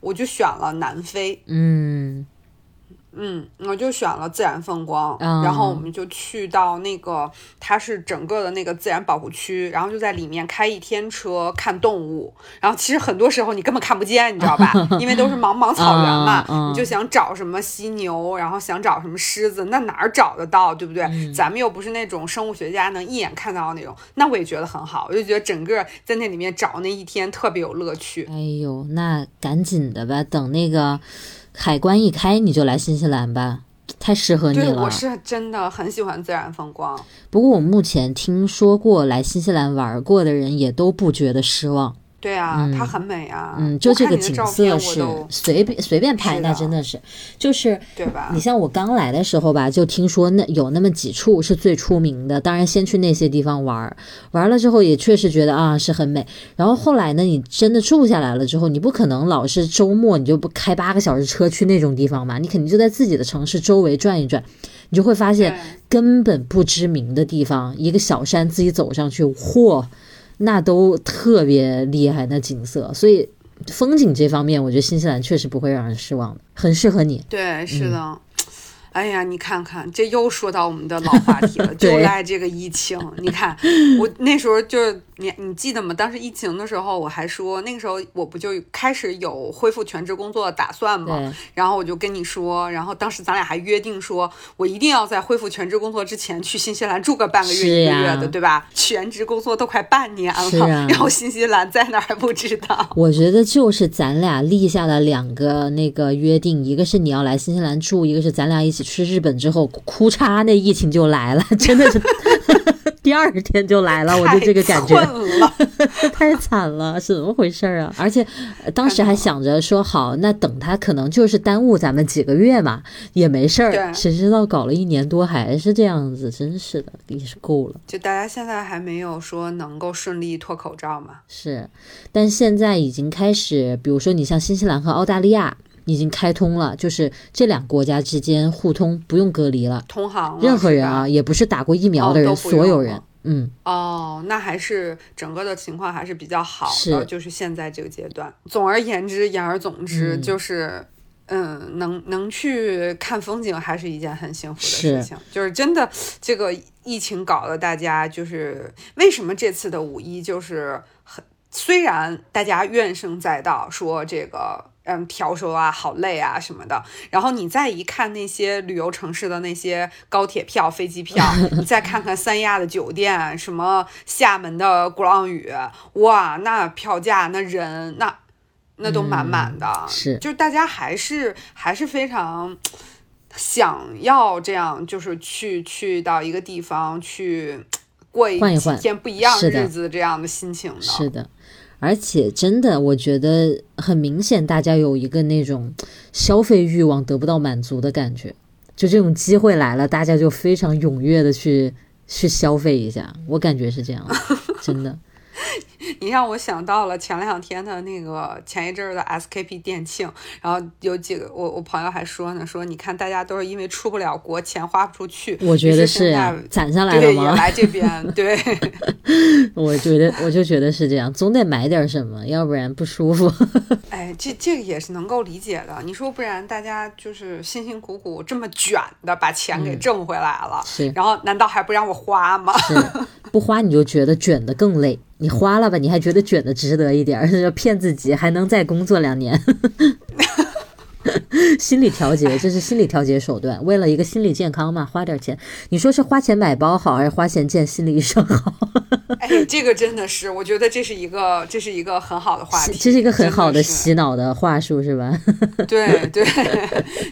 我就选了南非，嗯。嗯，我就选了自然风光，然后我们就去到那个，它是整个的那个自然保护区，然后就在里面开一天车看动物，然后其实很多时候你根本看不见，你知道吧？因为都是茫茫草原嘛，你就想找什么犀牛，然后想找什么狮子，那哪儿找得到，对不对？咱们又不是那种生物学家能一眼看到那种，那我也觉得很好，我就觉得整个在那里面找那一天特别有乐趣。哎呦，那赶紧的吧，等那个。海关一开，你就来新西兰吧，太适合你了。对，我是真的很喜欢自然风光。不过我目前听说过来新西兰玩过的人，也都不觉得失望。对啊，它很美啊。嗯，就这个景色是随便随便拍，那真的是，就是对吧？你像我刚来的时候吧，就听说那有那么几处是最出名的，当然先去那些地方玩，玩了之后也确实觉得啊是很美。然后后来呢，你真的住下来了之后，你不可能老是周末你就不开八个小时车去那种地方嘛，你肯定就在自己的城市周围转一转，你就会发现根本不知名的地方，一个小山自己走上去，嚯！那都特别厉害，那景色，所以风景这方面，我觉得新西兰确实不会让人失望的，很适合你。对，是的。哎呀，你看看，这又说到我们的老话题了，就赖这个疫情。你看，我那时候就是你你记得吗？当时疫情的时候，我还说那个时候我不就开始有恢复全职工作的打算吗？然后我就跟你说，然后当时咱俩还约定说，我一定要在恢复全职工作之前去新西兰住个半个月一个月的，对吧？全职工作都快半年了，然后新西兰在哪还不知道。我觉得就是咱俩立下了两个那个约定，一个是你要来新西兰住，一个是咱俩一起。去日本之后，哭嚓，那疫情就来了，真的是 第二天就来了，我就这个感觉，太惨了，是怎么回事啊？而且当时还想着说好，那等他可能就是耽误咱们几个月嘛，也没事儿。谁知道搞了一年多还是这样子，真是的，也是够了。就大家现在还没有说能够顺利脱口罩嘛？是，但现在已经开始，比如说你像新西兰和澳大利亚。已经开通了，就是这两个国家之间互通，不用隔离了，通航。任何人啊，也不是打过疫苗的人，所有人，嗯。哦，那还是整个的情况还是比较好的，就是现在这个阶段。总而言之，言而总之，就是，嗯，能能去看风景，还是一件很幸福的事情。就是真的，这个疫情搞得大家就是为什么这次的五一就是很，虽然大家怨声载道，说这个。嗯，调休啊，好累啊，什么的。然后你再一看那些旅游城市的那些高铁票、飞机票，你再看看三亚的酒店，什么厦门的鼓浪屿，哇，那票价、那人、那那都满满的。是，就是大家还是还是非常想要这样，就是去去到一个地方去 过一几天不一样日子这样的心情的。是的。而且真的，我觉得很明显，大家有一个那种消费欲望得不到满足的感觉。就这种机会来了，大家就非常踊跃的去去消费一下。我感觉是这样，真的。你让我想到了前两天的那个前一阵儿的 SKP 店庆，然后有几个我我朋友还说呢，说你看大家都是因为出不了国，钱花不出去，我觉得是呀攒下来了吗？也来这边，对，我觉得我就觉得是这样，总得买点什么，要不然不舒服。哎，这这个也是能够理解的。你说不然大家就是辛辛苦苦这么卷的把钱给挣回来了，是，然后难道还不让我花吗？是，不花你就觉得卷的更累。你花了吧，你还觉得卷的值得一点，要骗自己还能再工作两年，心理调节，这是心理调节手段，为了一个心理健康嘛，花点钱。你说是花钱买包好，还是花钱见心理医生好？哎，这个真的是，我觉得这是一个，这是一个很好的话题，这是一个很好的的洗脑的话术，是吧？对 对，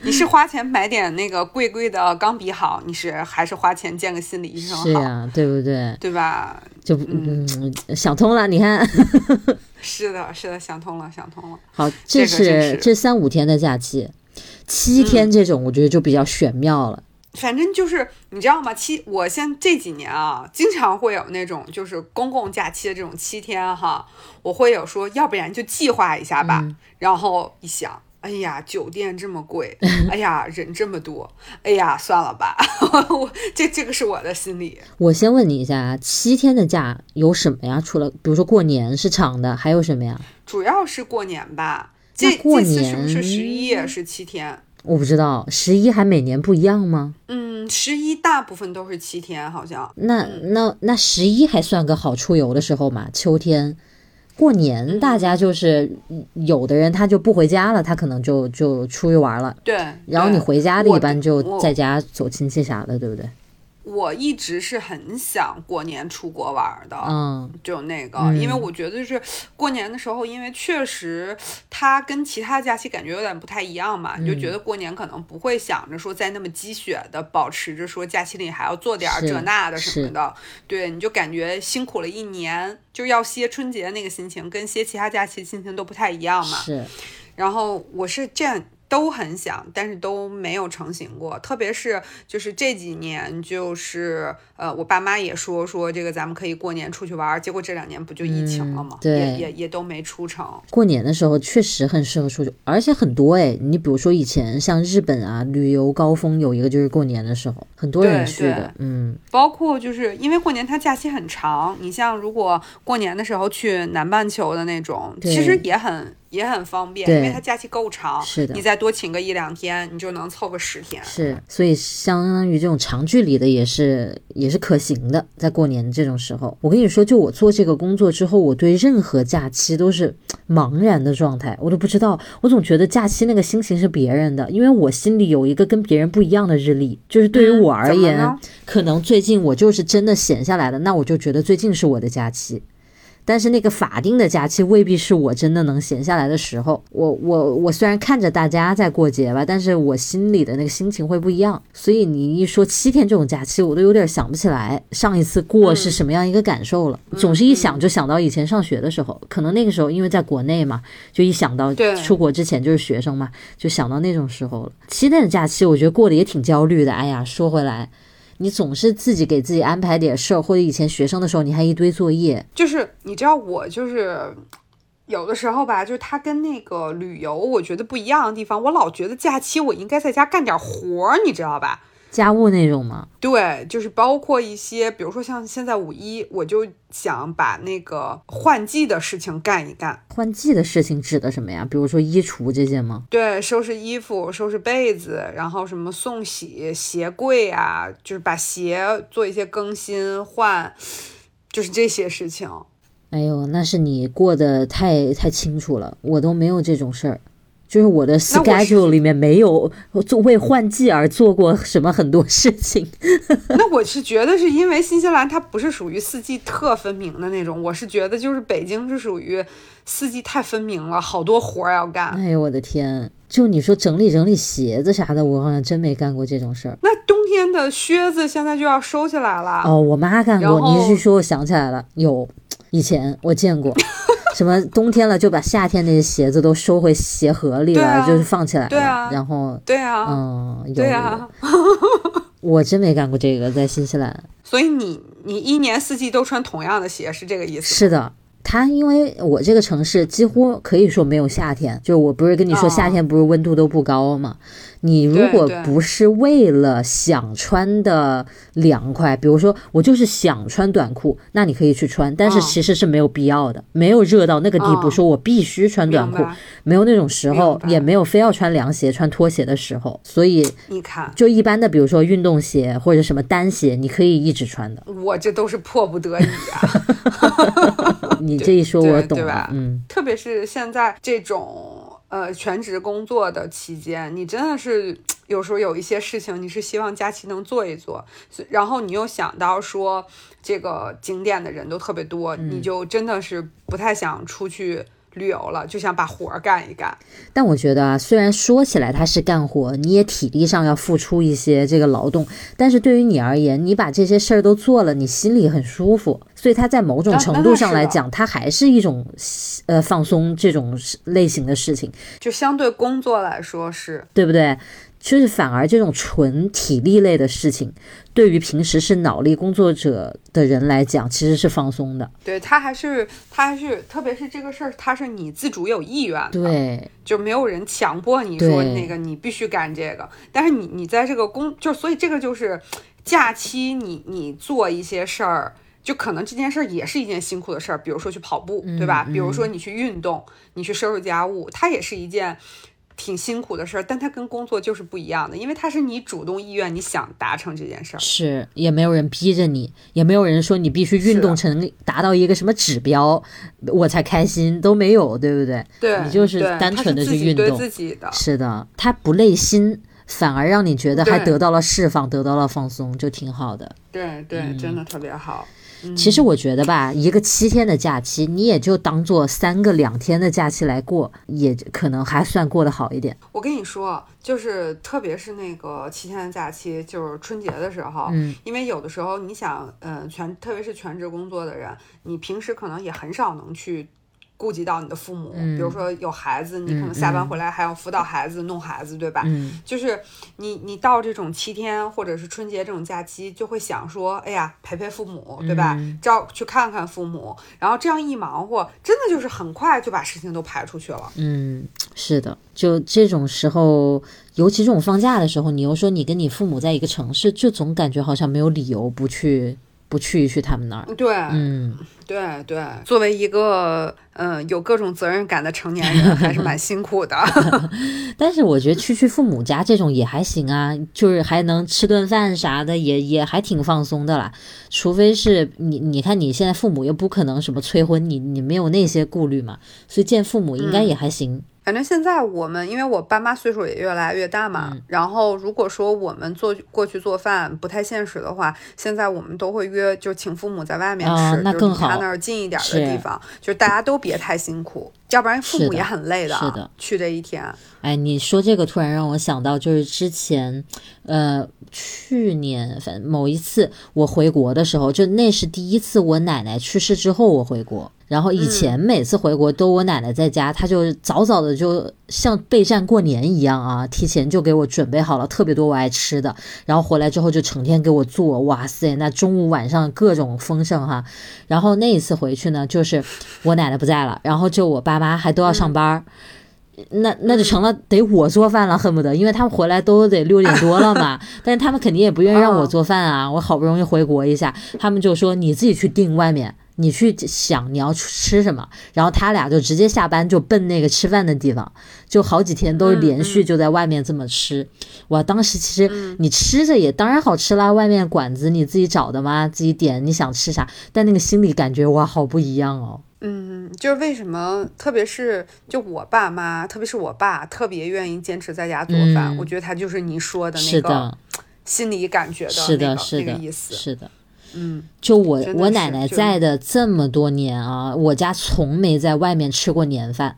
你是花钱买点那个贵贵的钢笔好，你是还是花钱见个心理医生好？是呀，对不对？对吧？就嗯想通了，你看。是的，是的，想通了，想通了。好，这是这三五天的假期，七天这种我觉得就比较玄妙了。反正就是你知道吗？七，我现这几年啊，经常会有那种就是公共假期的这种七天哈，我会有说，要不然就计划一下吧。然后一想，哎呀，酒店这么贵，哎呀，人这么多，哎呀，算了吧。我这这个是我的心理。我先问你一下啊，七天的假有什么呀？除了比如说过年是长的，还有什么呀？主要是过年吧。这过年是不是十一也是七天？我不知道十一还每年不一样吗？嗯，十一大部分都是七天，好像。那那那十一还算个好出游的时候嘛？秋天过年，大家就是有的人他就不回家了，他可能就就出去玩了。对。然后你回家的一般就在家走亲戚啥的，对不对？我一直是很想过年出国玩的，嗯，就那个，因为我觉得就是过年的时候，因为确实它跟其他假期感觉有点不太一样嘛，你就觉得过年可能不会想着说在那么积雪的保持着说假期里还要做点这那的什么的，对，你就感觉辛苦了一年，就要歇春节那个心情跟歇其他假期心情都不太一样嘛，是，然后我是这样。都很想，但是都没有成型过。特别是就是这几年，就是呃，我爸妈也说说这个咱们可以过年出去玩，结果这两年不就疫情了吗？对，也也也都没出成。过年的时候确实很适合出去，而且很多哎，你比如说以前像日本啊，旅游高峰有一个就是过年的时候，很多人去的，嗯。包括就是因为过年它假期很长，你像如果过年的时候去南半球的那种，其实也很。也很方便，因为它假期够长，是的，你再多请个一两天，你就能凑个十天。是，所以相当于这种长距离的也是也是可行的，在过年这种时候。我跟你说，就我做这个工作之后，我对任何假期都是茫然的状态，我都不知道。我总觉得假期那个心情是别人的，因为我心里有一个跟别人不一样的日历，就是对于我而言，可能最近我就是真的闲下来了，那我就觉得最近是我的假期。但是那个法定的假期未必是我真的能闲下来的时候。我我我虽然看着大家在过节吧，但是我心里的那个心情会不一样。所以你一说七天这种假期，我都有点想不起来上一次过是什么样一个感受了。总是一想就想到以前上学的时候，可能那个时候因为在国内嘛，就一想到出国之前就是学生嘛，就想到那种时候了。七天的假期，我觉得过得也挺焦虑的。哎呀，说回来。你总是自己给自己安排点事儿，或者以前学生的时候你还一堆作业。就是你知道我就是有的时候吧，就是他跟那个旅游我觉得不一样的地方，我老觉得假期我应该在家干点活儿，你知道吧？家务那种吗？对，就是包括一些，比如说像现在五一，我就想把那个换季的事情干一干。换季的事情指的什么呀？比如说衣橱这些吗？对，收拾衣服，收拾被子，然后什么送洗鞋柜啊，就是把鞋做一些更新换，就是这些事情。哎呦，那是你过得太太清楚了，我都没有这种事儿。就是我的 schedule 里面没有做为换季而做过什么很多事情。那我是觉得是因为新西兰它不是属于四季特分明的那种，我是觉得就是北京是属于四季太分明了，好多活儿要干。哎呦我的天！就你说整理整理鞋子啥的，我好像真没干过这种事儿。那冬天的靴子现在就要收起来了。哦，我妈干过。你是说我想起来了，有以前我见过。什么冬天了就把夏天那些鞋子都收回鞋盒里了，就是放起来了，然后对啊，嗯，对啊，我真没干过这个，在新西兰。所以你你一年四季都穿同样的鞋是这个意思？是的，它因为我这个城市几乎可以说没有夏天，就我不是跟你说夏天不是温度都不高吗？你如果不是为了想穿的凉快，比如说我就是想穿短裤，那你可以去穿，但是其实是没有必要的，没有热到那个地步，说我必须穿短裤，没有那种时候，也没有非要穿凉鞋、穿拖鞋的时候，所以你看，就一般的，比如说运动鞋或者什么单鞋，你可以一直穿的。我这都是迫不得已啊。你这一说，我懂了，嗯，特别是现在这种。呃全职工作的期间，你真的是有时候有一些事情，你是希望假期能做一做，然后你又想到说这个景点的人都特别多，你就真的是不太想出去。旅游了，就想把活儿干一干。但我觉得啊，虽然说起来它是干活，你也体力上要付出一些这个劳动，但是对于你而言，你把这些事儿都做了，你心里很舒服。所以它在某种程度上来讲，它还是一种呃放松这种类型的事情。就相对工作来说是，对不对？就是反而这种纯体力类的事情，对于平时是脑力工作者的人来讲，其实是放松的。对他还是他还是，特别是这个事儿，他是你自主有意愿的，对，就没有人强迫你说那个你必须干这个。但是你你在这个工，就所以这个就是假期，你你做一些事儿，就可能这件事儿也是一件辛苦的事儿，比如说去跑步，对吧？比如说你去运动，你去收拾家务，它也是一件。挺辛苦的事儿，但它跟工作就是不一样的，因为它是你主动意愿，你想达成这件事儿，是也没有人逼着你，也没有人说你必须运动成达到一个什么指标我才开心，都没有，对不对？对，你就是单纯的去运动，自己的，是的，它不累心，反而让你觉得还得到了释放，得到了放松，就挺好的。对对，真的特别好。其实我觉得吧，一个七天的假期，你也就当做三个两天的假期来过，也可能还算过得好一点。我跟你说，就是特别是那个七天的假期，就是春节的时候，嗯，因为有的时候你想，嗯，全特别是全职工作的人，你平时可能也很少能去。顾及到你的父母，比如说有孩子，你可能下班回来还要辅导孩子、弄孩子，对吧？就是你你到这种七天或者是春节这种假期，就会想说，哎呀，陪陪父母，对吧？照去看看父母，然后这样一忙活，真的就是很快就把事情都排出去了。嗯，是的，就这种时候，尤其这种放假的时候，你又说你跟你父母在一个城市，就总感觉好像没有理由不去。不去一去他们那儿，对，嗯，对对，作为一个嗯有各种责任感的成年人，还是蛮辛苦的。但是我觉得去去父母家这种也还行啊，就是还能吃顿饭啥的，也也还挺放松的啦。除非是你，你看你现在父母又不可能什么催婚，你你没有那些顾虑嘛，所以见父母应该也还行。反正现在我们，因为我爸妈岁数也越来越大嘛，然后如果说我们做过去做饭不太现实的话，现在我们都会约，就请父母在外面吃，那更好，他那儿近一点的地方，就是大家都别太辛苦，要不然父母也很累的。是的，去这一天。哎，你说这个突然让我想到，就是之前，呃，去年反某一次我回国的时候，就那是第一次我奶奶去世之后我回国。然后以前每次回国都我奶奶在家，她就早早的就像备战过年一样啊，提前就给我准备好了特别多我爱吃的，然后回来之后就成天给我做，哇塞，那中午晚上各种丰盛哈。然后那一次回去呢，就是我奶奶不在了，然后就我爸妈还都要上班，那那就成了得我做饭了，恨不得，因为他们回来都得六点多了嘛，但是他们肯定也不愿意让我做饭啊，我好不容易回国一下，他们就说你自己去订外面。你去想你要吃什么，然后他俩就直接下班就奔那个吃饭的地方，就好几天都连续就在外面这么吃。哇，当时其实你吃着也当然好吃啦，外面馆子你自己找的嘛，自己点你想吃啥，但那个心里感觉哇好不一样哦。嗯，就是为什么，特别是就我爸妈，特别是我爸特别愿意坚持在家做饭，我觉得他就是你说的那个心理感觉的那个那个意思，是的。嗯，就我我奶奶在的这么多年啊，我家从没在外面吃过年饭，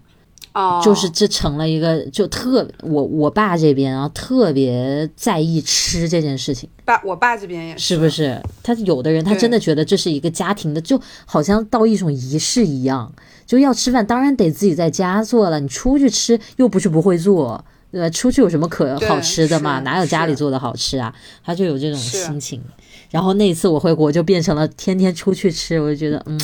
哦，就是这成了一个就特我我爸这边啊特别在意吃这件事情。爸，我爸这边也是不是？他有的人他真的觉得这是一个家庭的，就好像到一种仪式一样，就要吃饭，当然得自己在家做了。你出去吃又不是不会做，对吧？出去有什么可好吃的嘛？哪有家里做的好吃啊？他就有这种心情。然后那一次我回国就变成了天天出去吃，我就觉得嗯，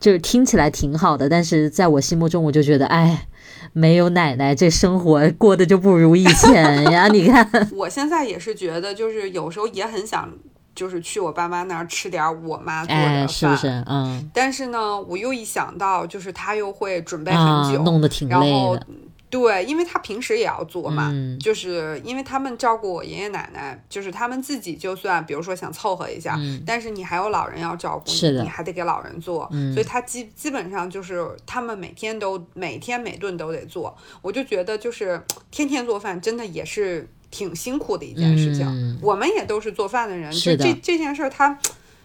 就是听起来挺好的，但是在我心目中我就觉得哎，没有奶奶这生活过得就不如以前呀。你看，我现在也是觉得，就是有时候也很想，就是去我爸妈那儿吃点我妈做的饭，是不是？嗯。但是呢，我又一想到，就是他又会准备很久，弄得挺累的。对，因为他平时也要做嘛，嗯就是因为他们照顾我爷爷奶奶，就是他们自己就算比如说想凑合一下，嗯但是你还有老人要照顾，是你还得给老人做，嗯所以他基基本上就是他们每天都每天每顿都得做，我就觉得就是天天做饭真的也是挺辛苦的一件事情。嗯我们也都是做饭的人，是的就这这件事儿它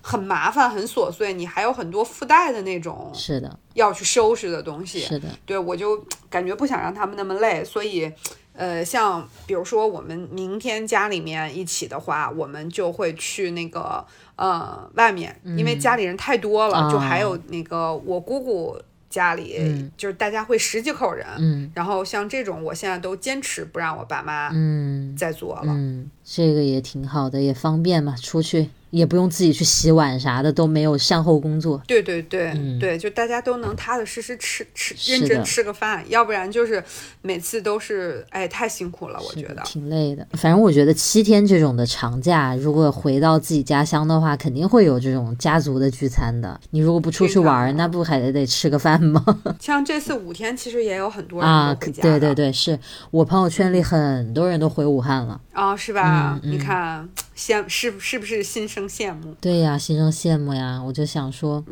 很麻烦很琐碎，你还有很多附带的那种是的，要去收拾的东西。是的，对我就感觉不想让他们那么累，所以，呃，像比如说我们明天家里面一起的话，我们就会去那个呃外面，因为家里人太多了，嗯就还有那个我姑姑家里，嗯。就是大家会十几口人，嗯。然后像这种，我现在都坚持不让我爸妈嗯。再做了。嗯，这个也挺好的，也方便嘛，出去也不用自己去洗碗啥的，都没有善后工作。对对对、嗯对，就大家都能踏踏实实吃吃，认真吃个饭，要不然就是每次都是哎太辛苦了，我觉得。挺累的。反正我觉得七天这种的长假，如果回到自己家乡的话，肯定会有这种家族的聚餐的。你如果不出去玩儿，那不还得得吃个饭吗？像这次五天，其实也有很多人啊，都回家对对对，是我朋友圈里很多人都回武汉了。啊、是吧？嗯嗯你看羡是是不是心生羡慕？对呀，心生羡慕呀！我就想说，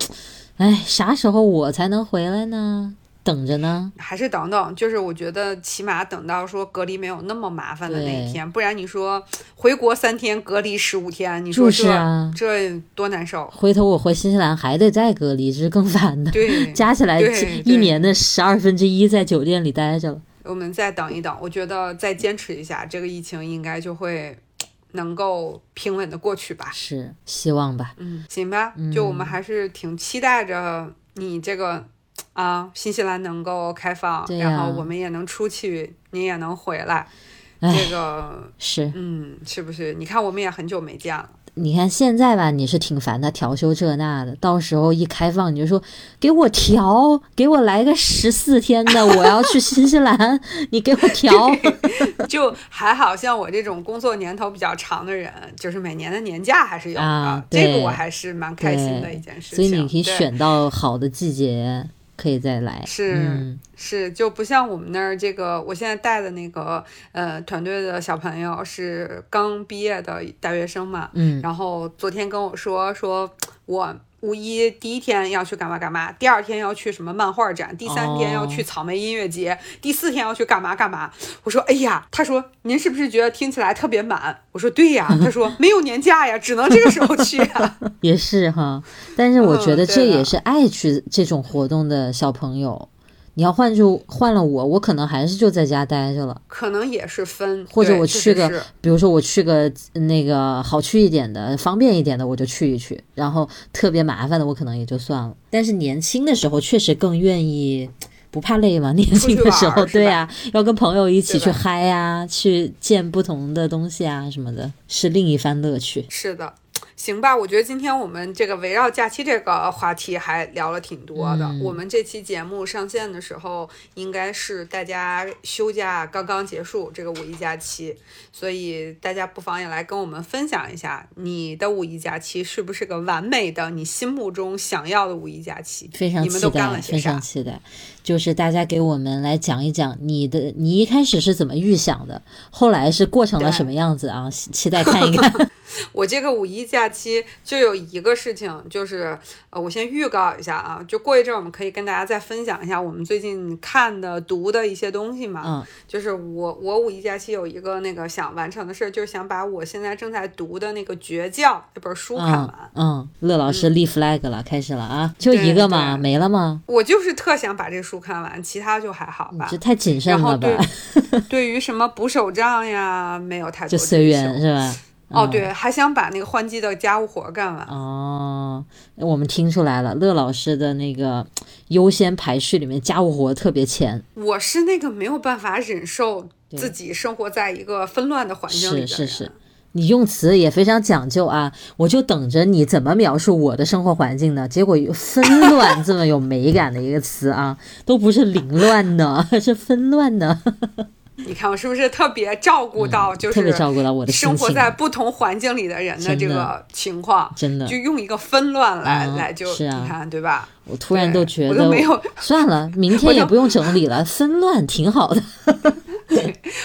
哎，啥时候我才能回来呢？等着呢。还是等等，就是我觉得起码等到说隔离没有那么麻烦的那一天，不然你说回国三天隔离十五天，你就是说这、啊这多难受？回头我回新西兰还得再隔离，这是更烦的。对，加起来对一年的十二分之一在酒店里待着了。我们再等一等，我觉得再坚持一下，这个疫情应该就会能够平稳的过去吧。是，希望吧。嗯，行吧，就我们还是挺期待着你这个啊，新西兰能够开放，然后我们也能出去，你也能回来。这个，是，嗯，是不是？你看，我们也很久没见了。你看现在吧，你是挺烦他调休这那的，到时候一开放你就说给我调，给我来个十四天的，我要去新西兰，你给我调。就还好像我这种工作年头比较长的人，就是每年的年假还是有的，啊这个我还是蛮开心的一件事情。所以你可以选到好的季节，可以再来。是、嗯是，就不像我们那儿这个，我现在带的那个呃团队的小朋友是刚毕业的大学生嘛，嗯然后昨天跟我说说我。五一第一天要去干嘛干嘛，第二天要去什么漫画展，第三天要去哦草莓音乐节，第四天要去干嘛干嘛。我说，哎呀，他说您是不是觉得听起来特别满？我说对呀，他说没有年假呀，只能这个时候去呀。也是哈，但是我觉得这也是爱去这种活动的小朋友。你要换就换了我，我可能还是就在家待着了。可能也是分，或者我去个比如说我去个那个好去一点的、方便一点的，我就去一去。然后特别麻烦的，我可能也就算了。但是年轻的时候确实更愿意，不怕累嘛。年轻的时候，对呀、要跟朋友一起去嗨呀、去见不同的东西啊什么的，是另一番乐趣。是的，行吧，我觉得今天我们这个围绕假期这个话题还聊了挺多的。嗯我们这期节目上线的时候，应该是大家休假刚刚结束这个五一假期，所以大家不妨也来跟我们分享一下，你的五一假期是不是个完美的你心目中想要的五一假期？非常期你们都干待，了些啥非常？期待。就是大家给我们来讲一讲你的，你一开始是怎么预想的，后来是过成了对什么样子啊？期待看一看。我这个五一假期就有一个事情，就是呃，我先预告一下啊，就过一阵儿我们可以跟大家再分享一下我们最近看的、读的一些东西嘛。嗯就是我我五一假期有一个那个想完成的事儿，就是想把我现在正在读的那个《绝教》这本书看嗯完。嗯，乐老师立 flag 了，开始了啊！就一个嘛，没了吗？我就是特想把这书看完，其他就还好吧这。太谨慎了吧对？对于什么补手账呀，没有太多就随缘是吧？哦，嗯对，还想把那个换季的家务活干完。哦，我们听出来了，乐老师的那个优先排序里面家务活特别前，我是那个没有办法忍受自己生活在一个纷乱的环境里的人。是是是。你用词也非常讲究啊，我就等着你怎么描述我的生活环境呢？结果纷乱这么有美感的一个词啊，都不是凌乱呢，是纷乱呢。你看我是不是特别照顾到，就是特别照顾到我的生活在不同环境里的人的这个情况，真的就用一个纷乱来、嗯来就是啊你看对吧？我突然都觉得我都没有算了，明天也不用整理了，纷乱挺好的。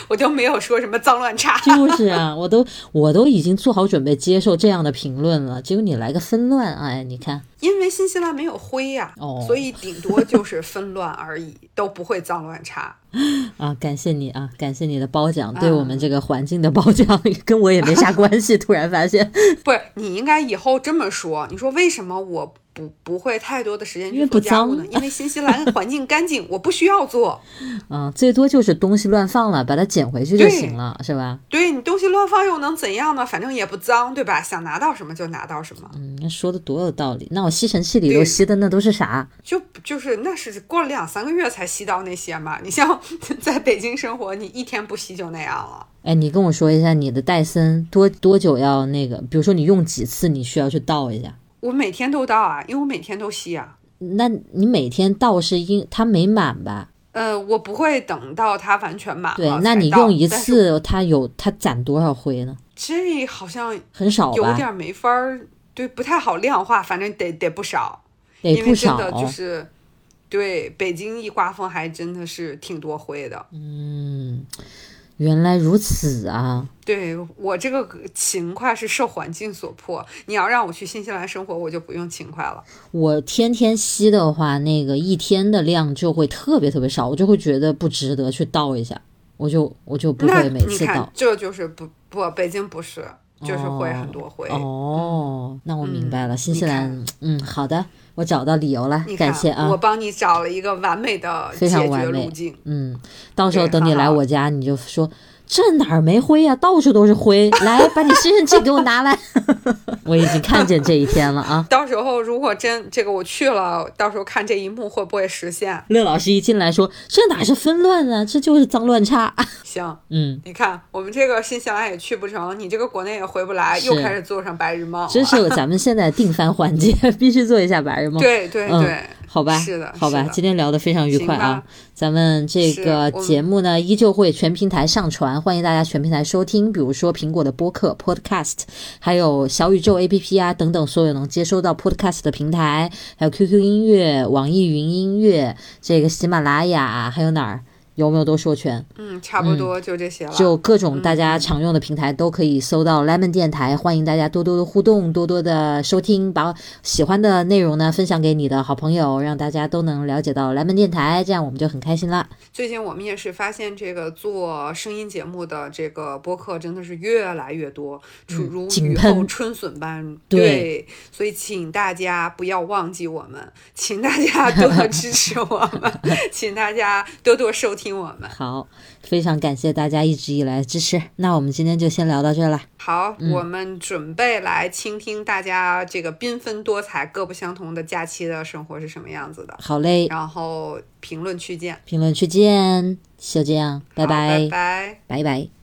我就没有说什么脏乱差。就是啊，我都我都已经做好准备接受这样的评论了，结果你来个纷乱，哎，你看，因为新西兰没有灰呀、哦所以顶多就是纷乱而已，都不会脏乱差。啊，感谢你啊，感谢你的褒奖，啊对我们这个环境的褒奖跟我也没啥关系。突然发现，不是，你应该以后这么说。你说为什么我不不会太多的时间去做家务呢脏？因为新西兰环境干净，我不需要做。嗯，最多就是东西乱放了，把它捡回去就行了，是吧？对你东西乱放又能怎样呢？反正也不脏，对吧？想拿到什么就拿到什么，嗯，那说的多有道理。那我吸尘器里头吸的那都是啥？就就是那是过了两三个月才吸到那些嘛。你像 在北京生活，你一天不吸就那样了。哎，你跟我说一下你的戴森多多久要那个？比如说你用几次，你需要去倒一下。我每天都倒啊，因为我每天都吸啊。那你每天倒是因它没满吧？呃，我不会等到它完全满了对，那你用一次，它有它攒多少灰呢？这好像很少吧？有点没法儿，对，不太好量化，反正得得不少。因为真的就是，对，北京一刮风还真的是挺多灰的。嗯，原来如此啊！对我这个勤快是受环境所迫，你要让我去新西兰生活，我就不用勤快了。我天天吸的话，那个一天的量就会特别特别少，我就会觉得不值得去倒一下，我就我就不会每次倒，。这就是不不，北京不是，就是会很多灰。哦，那我明白了，嗯新西兰，嗯，好的，我找到理由了感谢啊我。帮你找了一个完美的非解决常完美路径。嗯，到时候等你来我家，你就说这哪儿没灰呀、到处都是灰，来把你身上这给我拿来。我已经看见这一天了啊！到时候如果真这个我去了，到时候看这一幕会不会实现？乐老师一进来说：“这哪是纷乱啊，这就是脏乱差。行，”嗯，你看我们这个新西兰也去不成，你这个国内也回不来，又开始做上白日梦了。这是咱们现在定番环节，必须做一下白日梦。对对嗯对，好吧，是的好吧，今天聊得非常愉快啊。咱们这个节目呢，依旧会全平台上传，欢迎大家全平台收听，比如说苹果的播客 Podcast，还有小宇宙 APP 啊等等所有能接收到 Podcast 的平台，还有 QQ 音乐、网易云音乐、这个喜马拉雅，还有哪儿？有没有都说全？嗯，差不多就这些了。就各种大家常用的平台都可以搜到 Lemon 电台，欢迎大家多多的互动，多多的收听，把喜欢的内容呢分享给你的好朋友，让大家都能了解到 Lemon 电台，这样我们就很开心啦。最近我们也是发现，这个做声音节目的这个播客真的是越来越多，如如雨后春笋般。对所以请大家不要忘记我们，请大家多多支持我们，请大家多多收听我们。好，非常感谢大家一直以来的支持，那我们今天就先聊到这儿了。好，嗯我们准备来倾听大家这个缤纷多彩、各不相同的假期的生活是什么样子的，好嘞，然后评论区见，评论区见，就这样，拜拜拜，拜。拜拜。